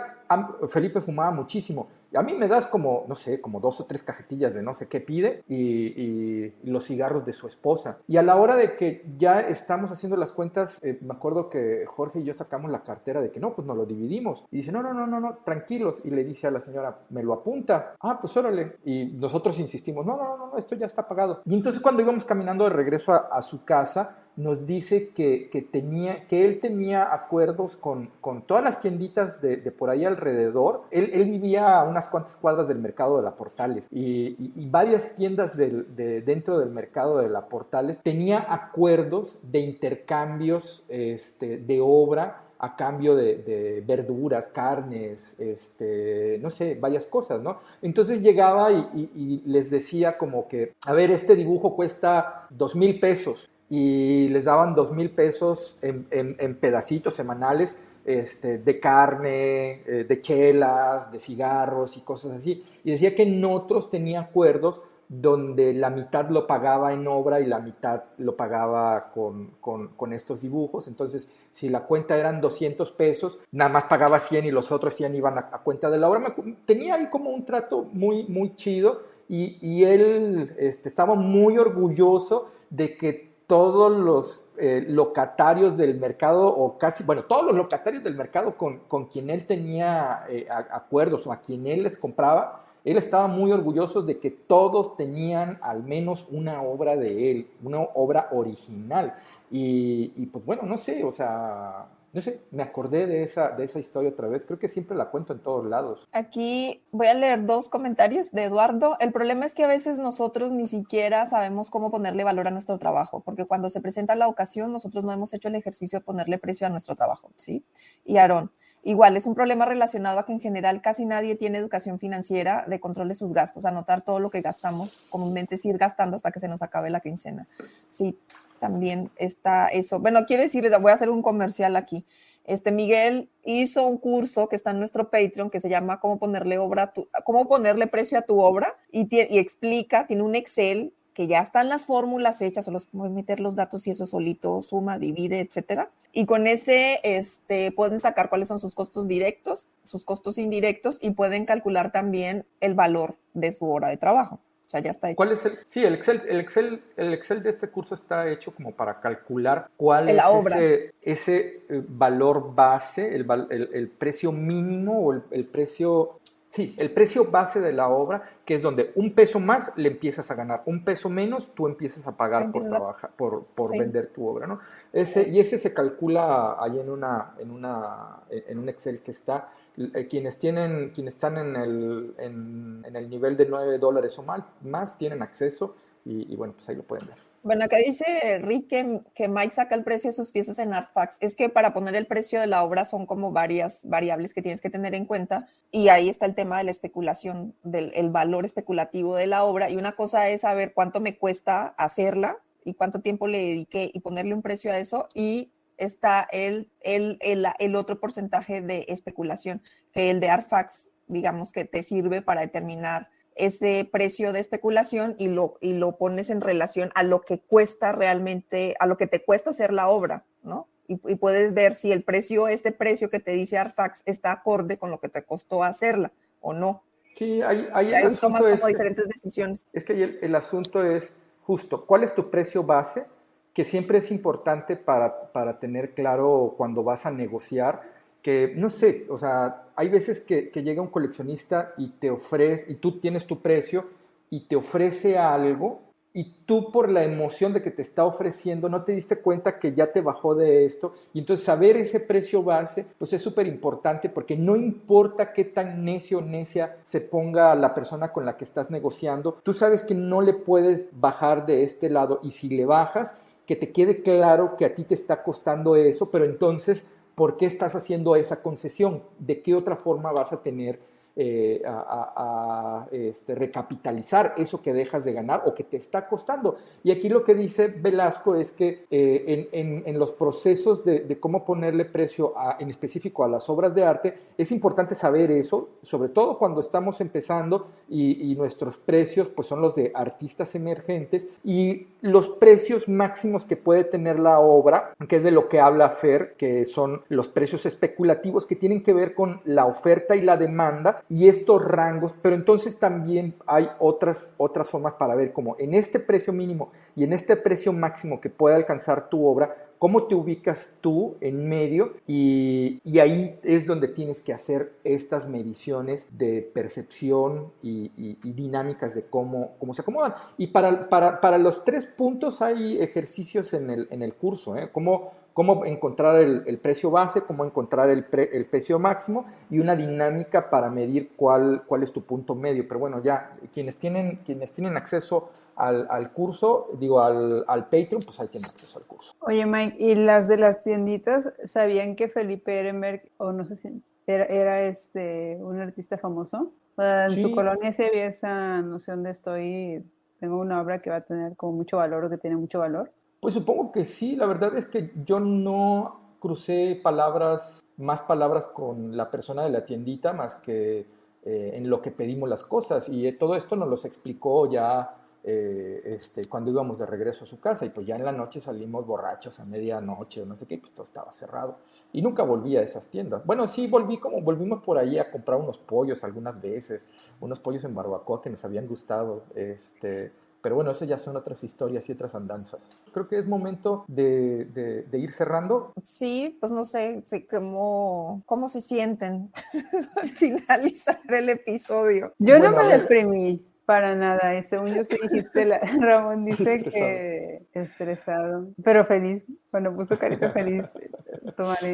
Felipe fumaba muchísimo. A mí me das como, no sé, como dos o tres cajetillas de no sé qué pide y, los cigarros de su esposa. Y a la hora de que ya estamos haciendo las cuentas, eh, me acuerdo que Jorge y yo sacamos la cartera de que no, pues nos lo dividimos. Y dice, no, no, no, no, no, tranquilos. Y le dice a la señora, me lo apunta. Ah, pues órale. Y nosotros insistimos, no, no, no, no, esto ya está pagado. Y entonces cuando íbamos caminando de regreso a su casa, nos dice que, tenía, que él tenía acuerdos con, todas las tienditas de, por ahí alrededor. Él, vivía a unas cuantas cuadras del mercado de la Portales y, varias tiendas de, dentro del mercado de la Portales tenía acuerdos de intercambios este, de obra a cambio de, verduras, carnes, este, no sé, varias cosas, ¿no? Entonces llegaba y, y, les decía como que, a ver, este dibujo cuesta dos mil pesos, y les daban dos mil pesos en, en, pedacitos semanales este, de carne, eh, de chelas, de cigarros y cosas así. Y decía que en otros tenía acuerdos donde la mitad lo pagaba en obra y la mitad lo pagaba con, con, con, estos dibujos. Entonces, si la cuenta eran 200 pesos, nada más pagaba 100 y los otros 100 iban a, cuenta de la obra. tenía ahí como un trato muy, muy chido y, y él este, estaba muy orgulloso de que todos los eh, locatarios del mercado, o casi, bueno, todos los locatarios del mercado con, con quien él tenía eh, acuerdos o a quien él les compraba, él estaba muy orgulloso de que todos tenían al menos una obra de él, una obra original. Y, y pues bueno, no sé, o sea, no sé, me acordé de esa, de esa historia otra vez. Creo que siempre la cuento en todos lados. Aquí voy a leer dos comentarios de Eduardo. El problema es que a veces nosotros ni siquiera sabemos cómo ponerle valor a nuestro trabajo, porque cuando se presenta la ocasión, nosotros no hemos hecho el ejercicio de ponerle precio a nuestro trabajo, ¿sí? Y Aarón, Igual es un problema relacionado a que en general casi nadie tiene educación financiera de control de sus gastos, anotar todo lo que gastamos, comúnmente es ir gastando hasta que se nos acabe la quincena. Sí, también está eso. Bueno, quiero decirles, voy a hacer un comercial aquí. Este Miguel hizo un curso que está en nuestro Patreon que se llama cómo ponerle obra cómo ponerle precio a tu obra y, y explica, tiene un Excel que ya están las fórmulas hechas, solo pueden meter los datos y eso solito suma, divide, etcétera. Y con ese este, pueden sacar cuáles son sus costos directos, sus costos indirectos y pueden calcular también el valor de su hora de trabajo. O sea, ya está hecho. ¿Cuál es el? Sí, el Excel, el Excel, el Excel de este curso está hecho como para calcular cuál es ese, ese, eh, valor base, el, el, el, precio mínimo o el, precio Sí, el precio base de la obra, que es donde un peso más le empiezas a ganar, un peso menos tú empiezas a pagar por trabajar, por, por vender tu obra, ¿no? Ese, y ese se calcula ahí en una, en una, en un Excel que está. Eh, quienes tienen, quienes están en el, en, el nivel de 9 dólares o más, más tienen acceso y, y bueno, pues ahí lo pueden ver. Bueno, acá dice Rick que, Mike saca el precio de sus piezas en Artfax. Es que para poner el precio de la obra son como varias variables que tienes que tener en cuenta y ahí está el tema de la especulación, del el valor especulativo de la obra. Y una cosa es saber cuánto me cuesta hacerla y cuánto tiempo le dediqué y ponerle un precio a eso. Y está el, el, el, el otro porcentaje de especulación, que el de Artfax, digamos que te sirve para determinar ese precio de especulación y lo, y lo pones en relación a lo que cuesta realmente, a lo que te cuesta hacer la obra, ¿no? Y, puedes ver si el precio, este precio que te dice Arfax, está acorde con lo que te costó hacerla o no. Sí, hay, hay el tomas como diferentes decisiones. Es que el, el, asunto es justo, ¿cuál es tu precio base? Que siempre es importante para, para tener claro cuando vas a negociar que, no sé, o sea, hay veces que, llega un coleccionista y te ofrece, y tú tienes tu precio, y te ofrece algo y tú por la emoción de que te está ofreciendo no te diste cuenta que ya te bajó de esto. Y entonces saber ese precio base pues es súper importante porque no importa qué tan necio o necia se ponga la persona con la que estás negociando, tú sabes que no le puedes bajar de este lado y si le bajas, que te quede claro que a ti te está costando eso, pero entonces, ¿por qué estás haciendo esa concesión? ¿De qué otra forma vas a tener eh, a, este, recapitalizar eso que dejas de ganar o que te está costando. Y aquí lo que dice Velasco es que eh, en, los procesos de, cómo ponerle precio en específico a las obras de arte, es importante saber eso, sobre todo cuando estamos empezando y, nuestros precios pues son los de artistas emergentes y los precios máximos que puede tener la obra, que es de lo que habla Fer, que son los precios especulativos que tienen que ver con la oferta y la demanda y estos rangos, pero entonces también hay otras, otras formas para ver cómo en este precio mínimo y en este precio máximo que puede alcanzar tu obra, cómo te ubicas tú en medio y, ahí es donde tienes que hacer estas mediciones de percepción y, dinámicas de cómo, cómo se acomodan. Y para, para, para, los tres puntos hay ejercicios en el, en el curso, ¿eh? Cómo, cómo encontrar el, precio base, cómo encontrar el, el, precio máximo y una dinámica para medir cuál, cuál es tu punto medio. Pero bueno, ya quienes tienen, quienes tienen acceso al, al curso, digo, al, al, Patreon, pues ahí tienen acceso al curso. Oye, Mike, ¿y las de las tienditas sabían que Felipe Ehrenberg, o no sé si era, era este, un artista famoso? en su colonia se había esa noción de estoy, tengo una obra que va a tener como mucho valor o que tiene mucho valor. Pues supongo que sí, la verdad es que yo no crucé palabras, más palabras con la persona de la tiendita, más que eh, en lo que pedimos las cosas. Y eh, todo esto nos los explicó ya eh, este, cuando íbamos de regreso a su casa. Y pues ya en la noche salimos borrachos a medianoche o no sé qué, pues todo estaba cerrado. Y nunca volví a esas tiendas. Bueno, sí, volví como volvimos por ahí a comprar unos pollos algunas veces, unos pollos en barbacoa que nos habían gustado. Este, pero bueno, esas ya son otras historias y otras andanzas. Creo que es momento de, ir cerrando. Sí, pues no sé, cómo, cómo se sienten al finalizar el episodio. Yo no me deprimí. Para nada, y según yo sí dijiste, Ramón dice que estresado, pero feliz, cuando puso carita feliz.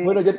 Bueno, yo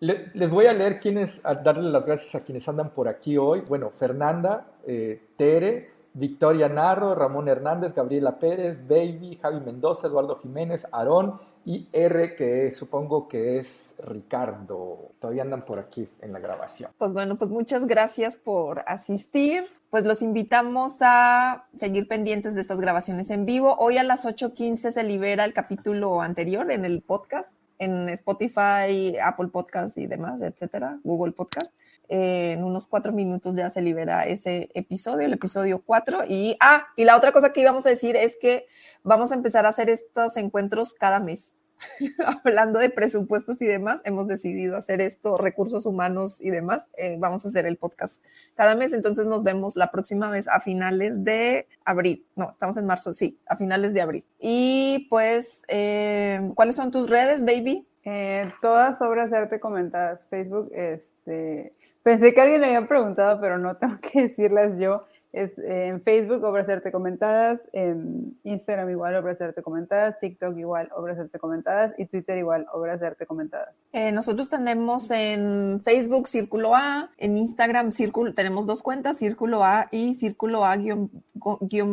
les voy a leer quiénes, a darle las gracias a quienes andan por aquí hoy. Bueno, Fernanda, eh, Tere, Victoria Narro, Ramón Hernández, Gabriela Pérez, Baby, Javi Mendoza, Eduardo Jiménez, Aarón y R, que supongo que es Ricardo. Todavía andan por aquí en la grabación. Pues bueno, pues muchas gracias por asistir. Pues los invitamos a seguir pendientes de estas grabaciones en vivo. Hoy a las 8.15 se libera el capítulo anterior en el podcast, en Spotify, Apple Podcast y demás, etcétera, Google Podcast en unos cuatro minutos ya se libera ese episodio, el episodio cuatro. Y, ah, y la otra cosa que íbamos a decir es que vamos a empezar a hacer estos encuentros cada mes. Hablando de presupuestos y demás, hemos decidido hacer esto, recursos humanos y demás. Eh, vamos a hacer el podcast cada mes, entonces nos vemos la próxima vez a finales de abril. No, estamos en marzo, sí, a finales de abril. Y pues, eh, ¿cuáles son tus redes, baby? Eh, todas obras de arte comentadas, Facebook, este, Pensé que alguien le había preguntado, pero no tengo que decirlas yo. Es, eh, en Facebook, Obras de Arte Comentadas, en Instagram igual, Obras de Arte Comentadas, TikTok igual, Obras de Arte Comentadas y Twitter igual, Obras de Arte Comentadas. Eh, nosotros tenemos en Facebook Círculo A, en Instagram Círculo, tenemos dos cuentas, Círculo A y Círculo A guion,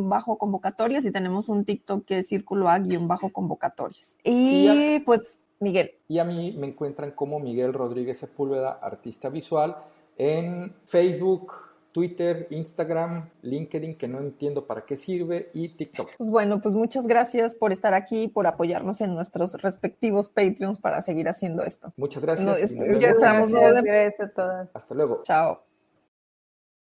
bajo convocatorias y tenemos un TikTok que es Círculo A guion bajo convocatorias. Y pues Miguel. Y a mí me encuentran como Miguel Rodríguez Sepúlveda, artista visual en Facebook, Twitter, Instagram, LinkedIn, que no entiendo para qué sirve, y TikTok. Pues bueno, pues muchas gracias por estar aquí, por apoyarnos en nuestros respectivos Patreons para seguir haciendo esto. Muchas gracias. gracias, gracias a todas. Hasta luego. Chao.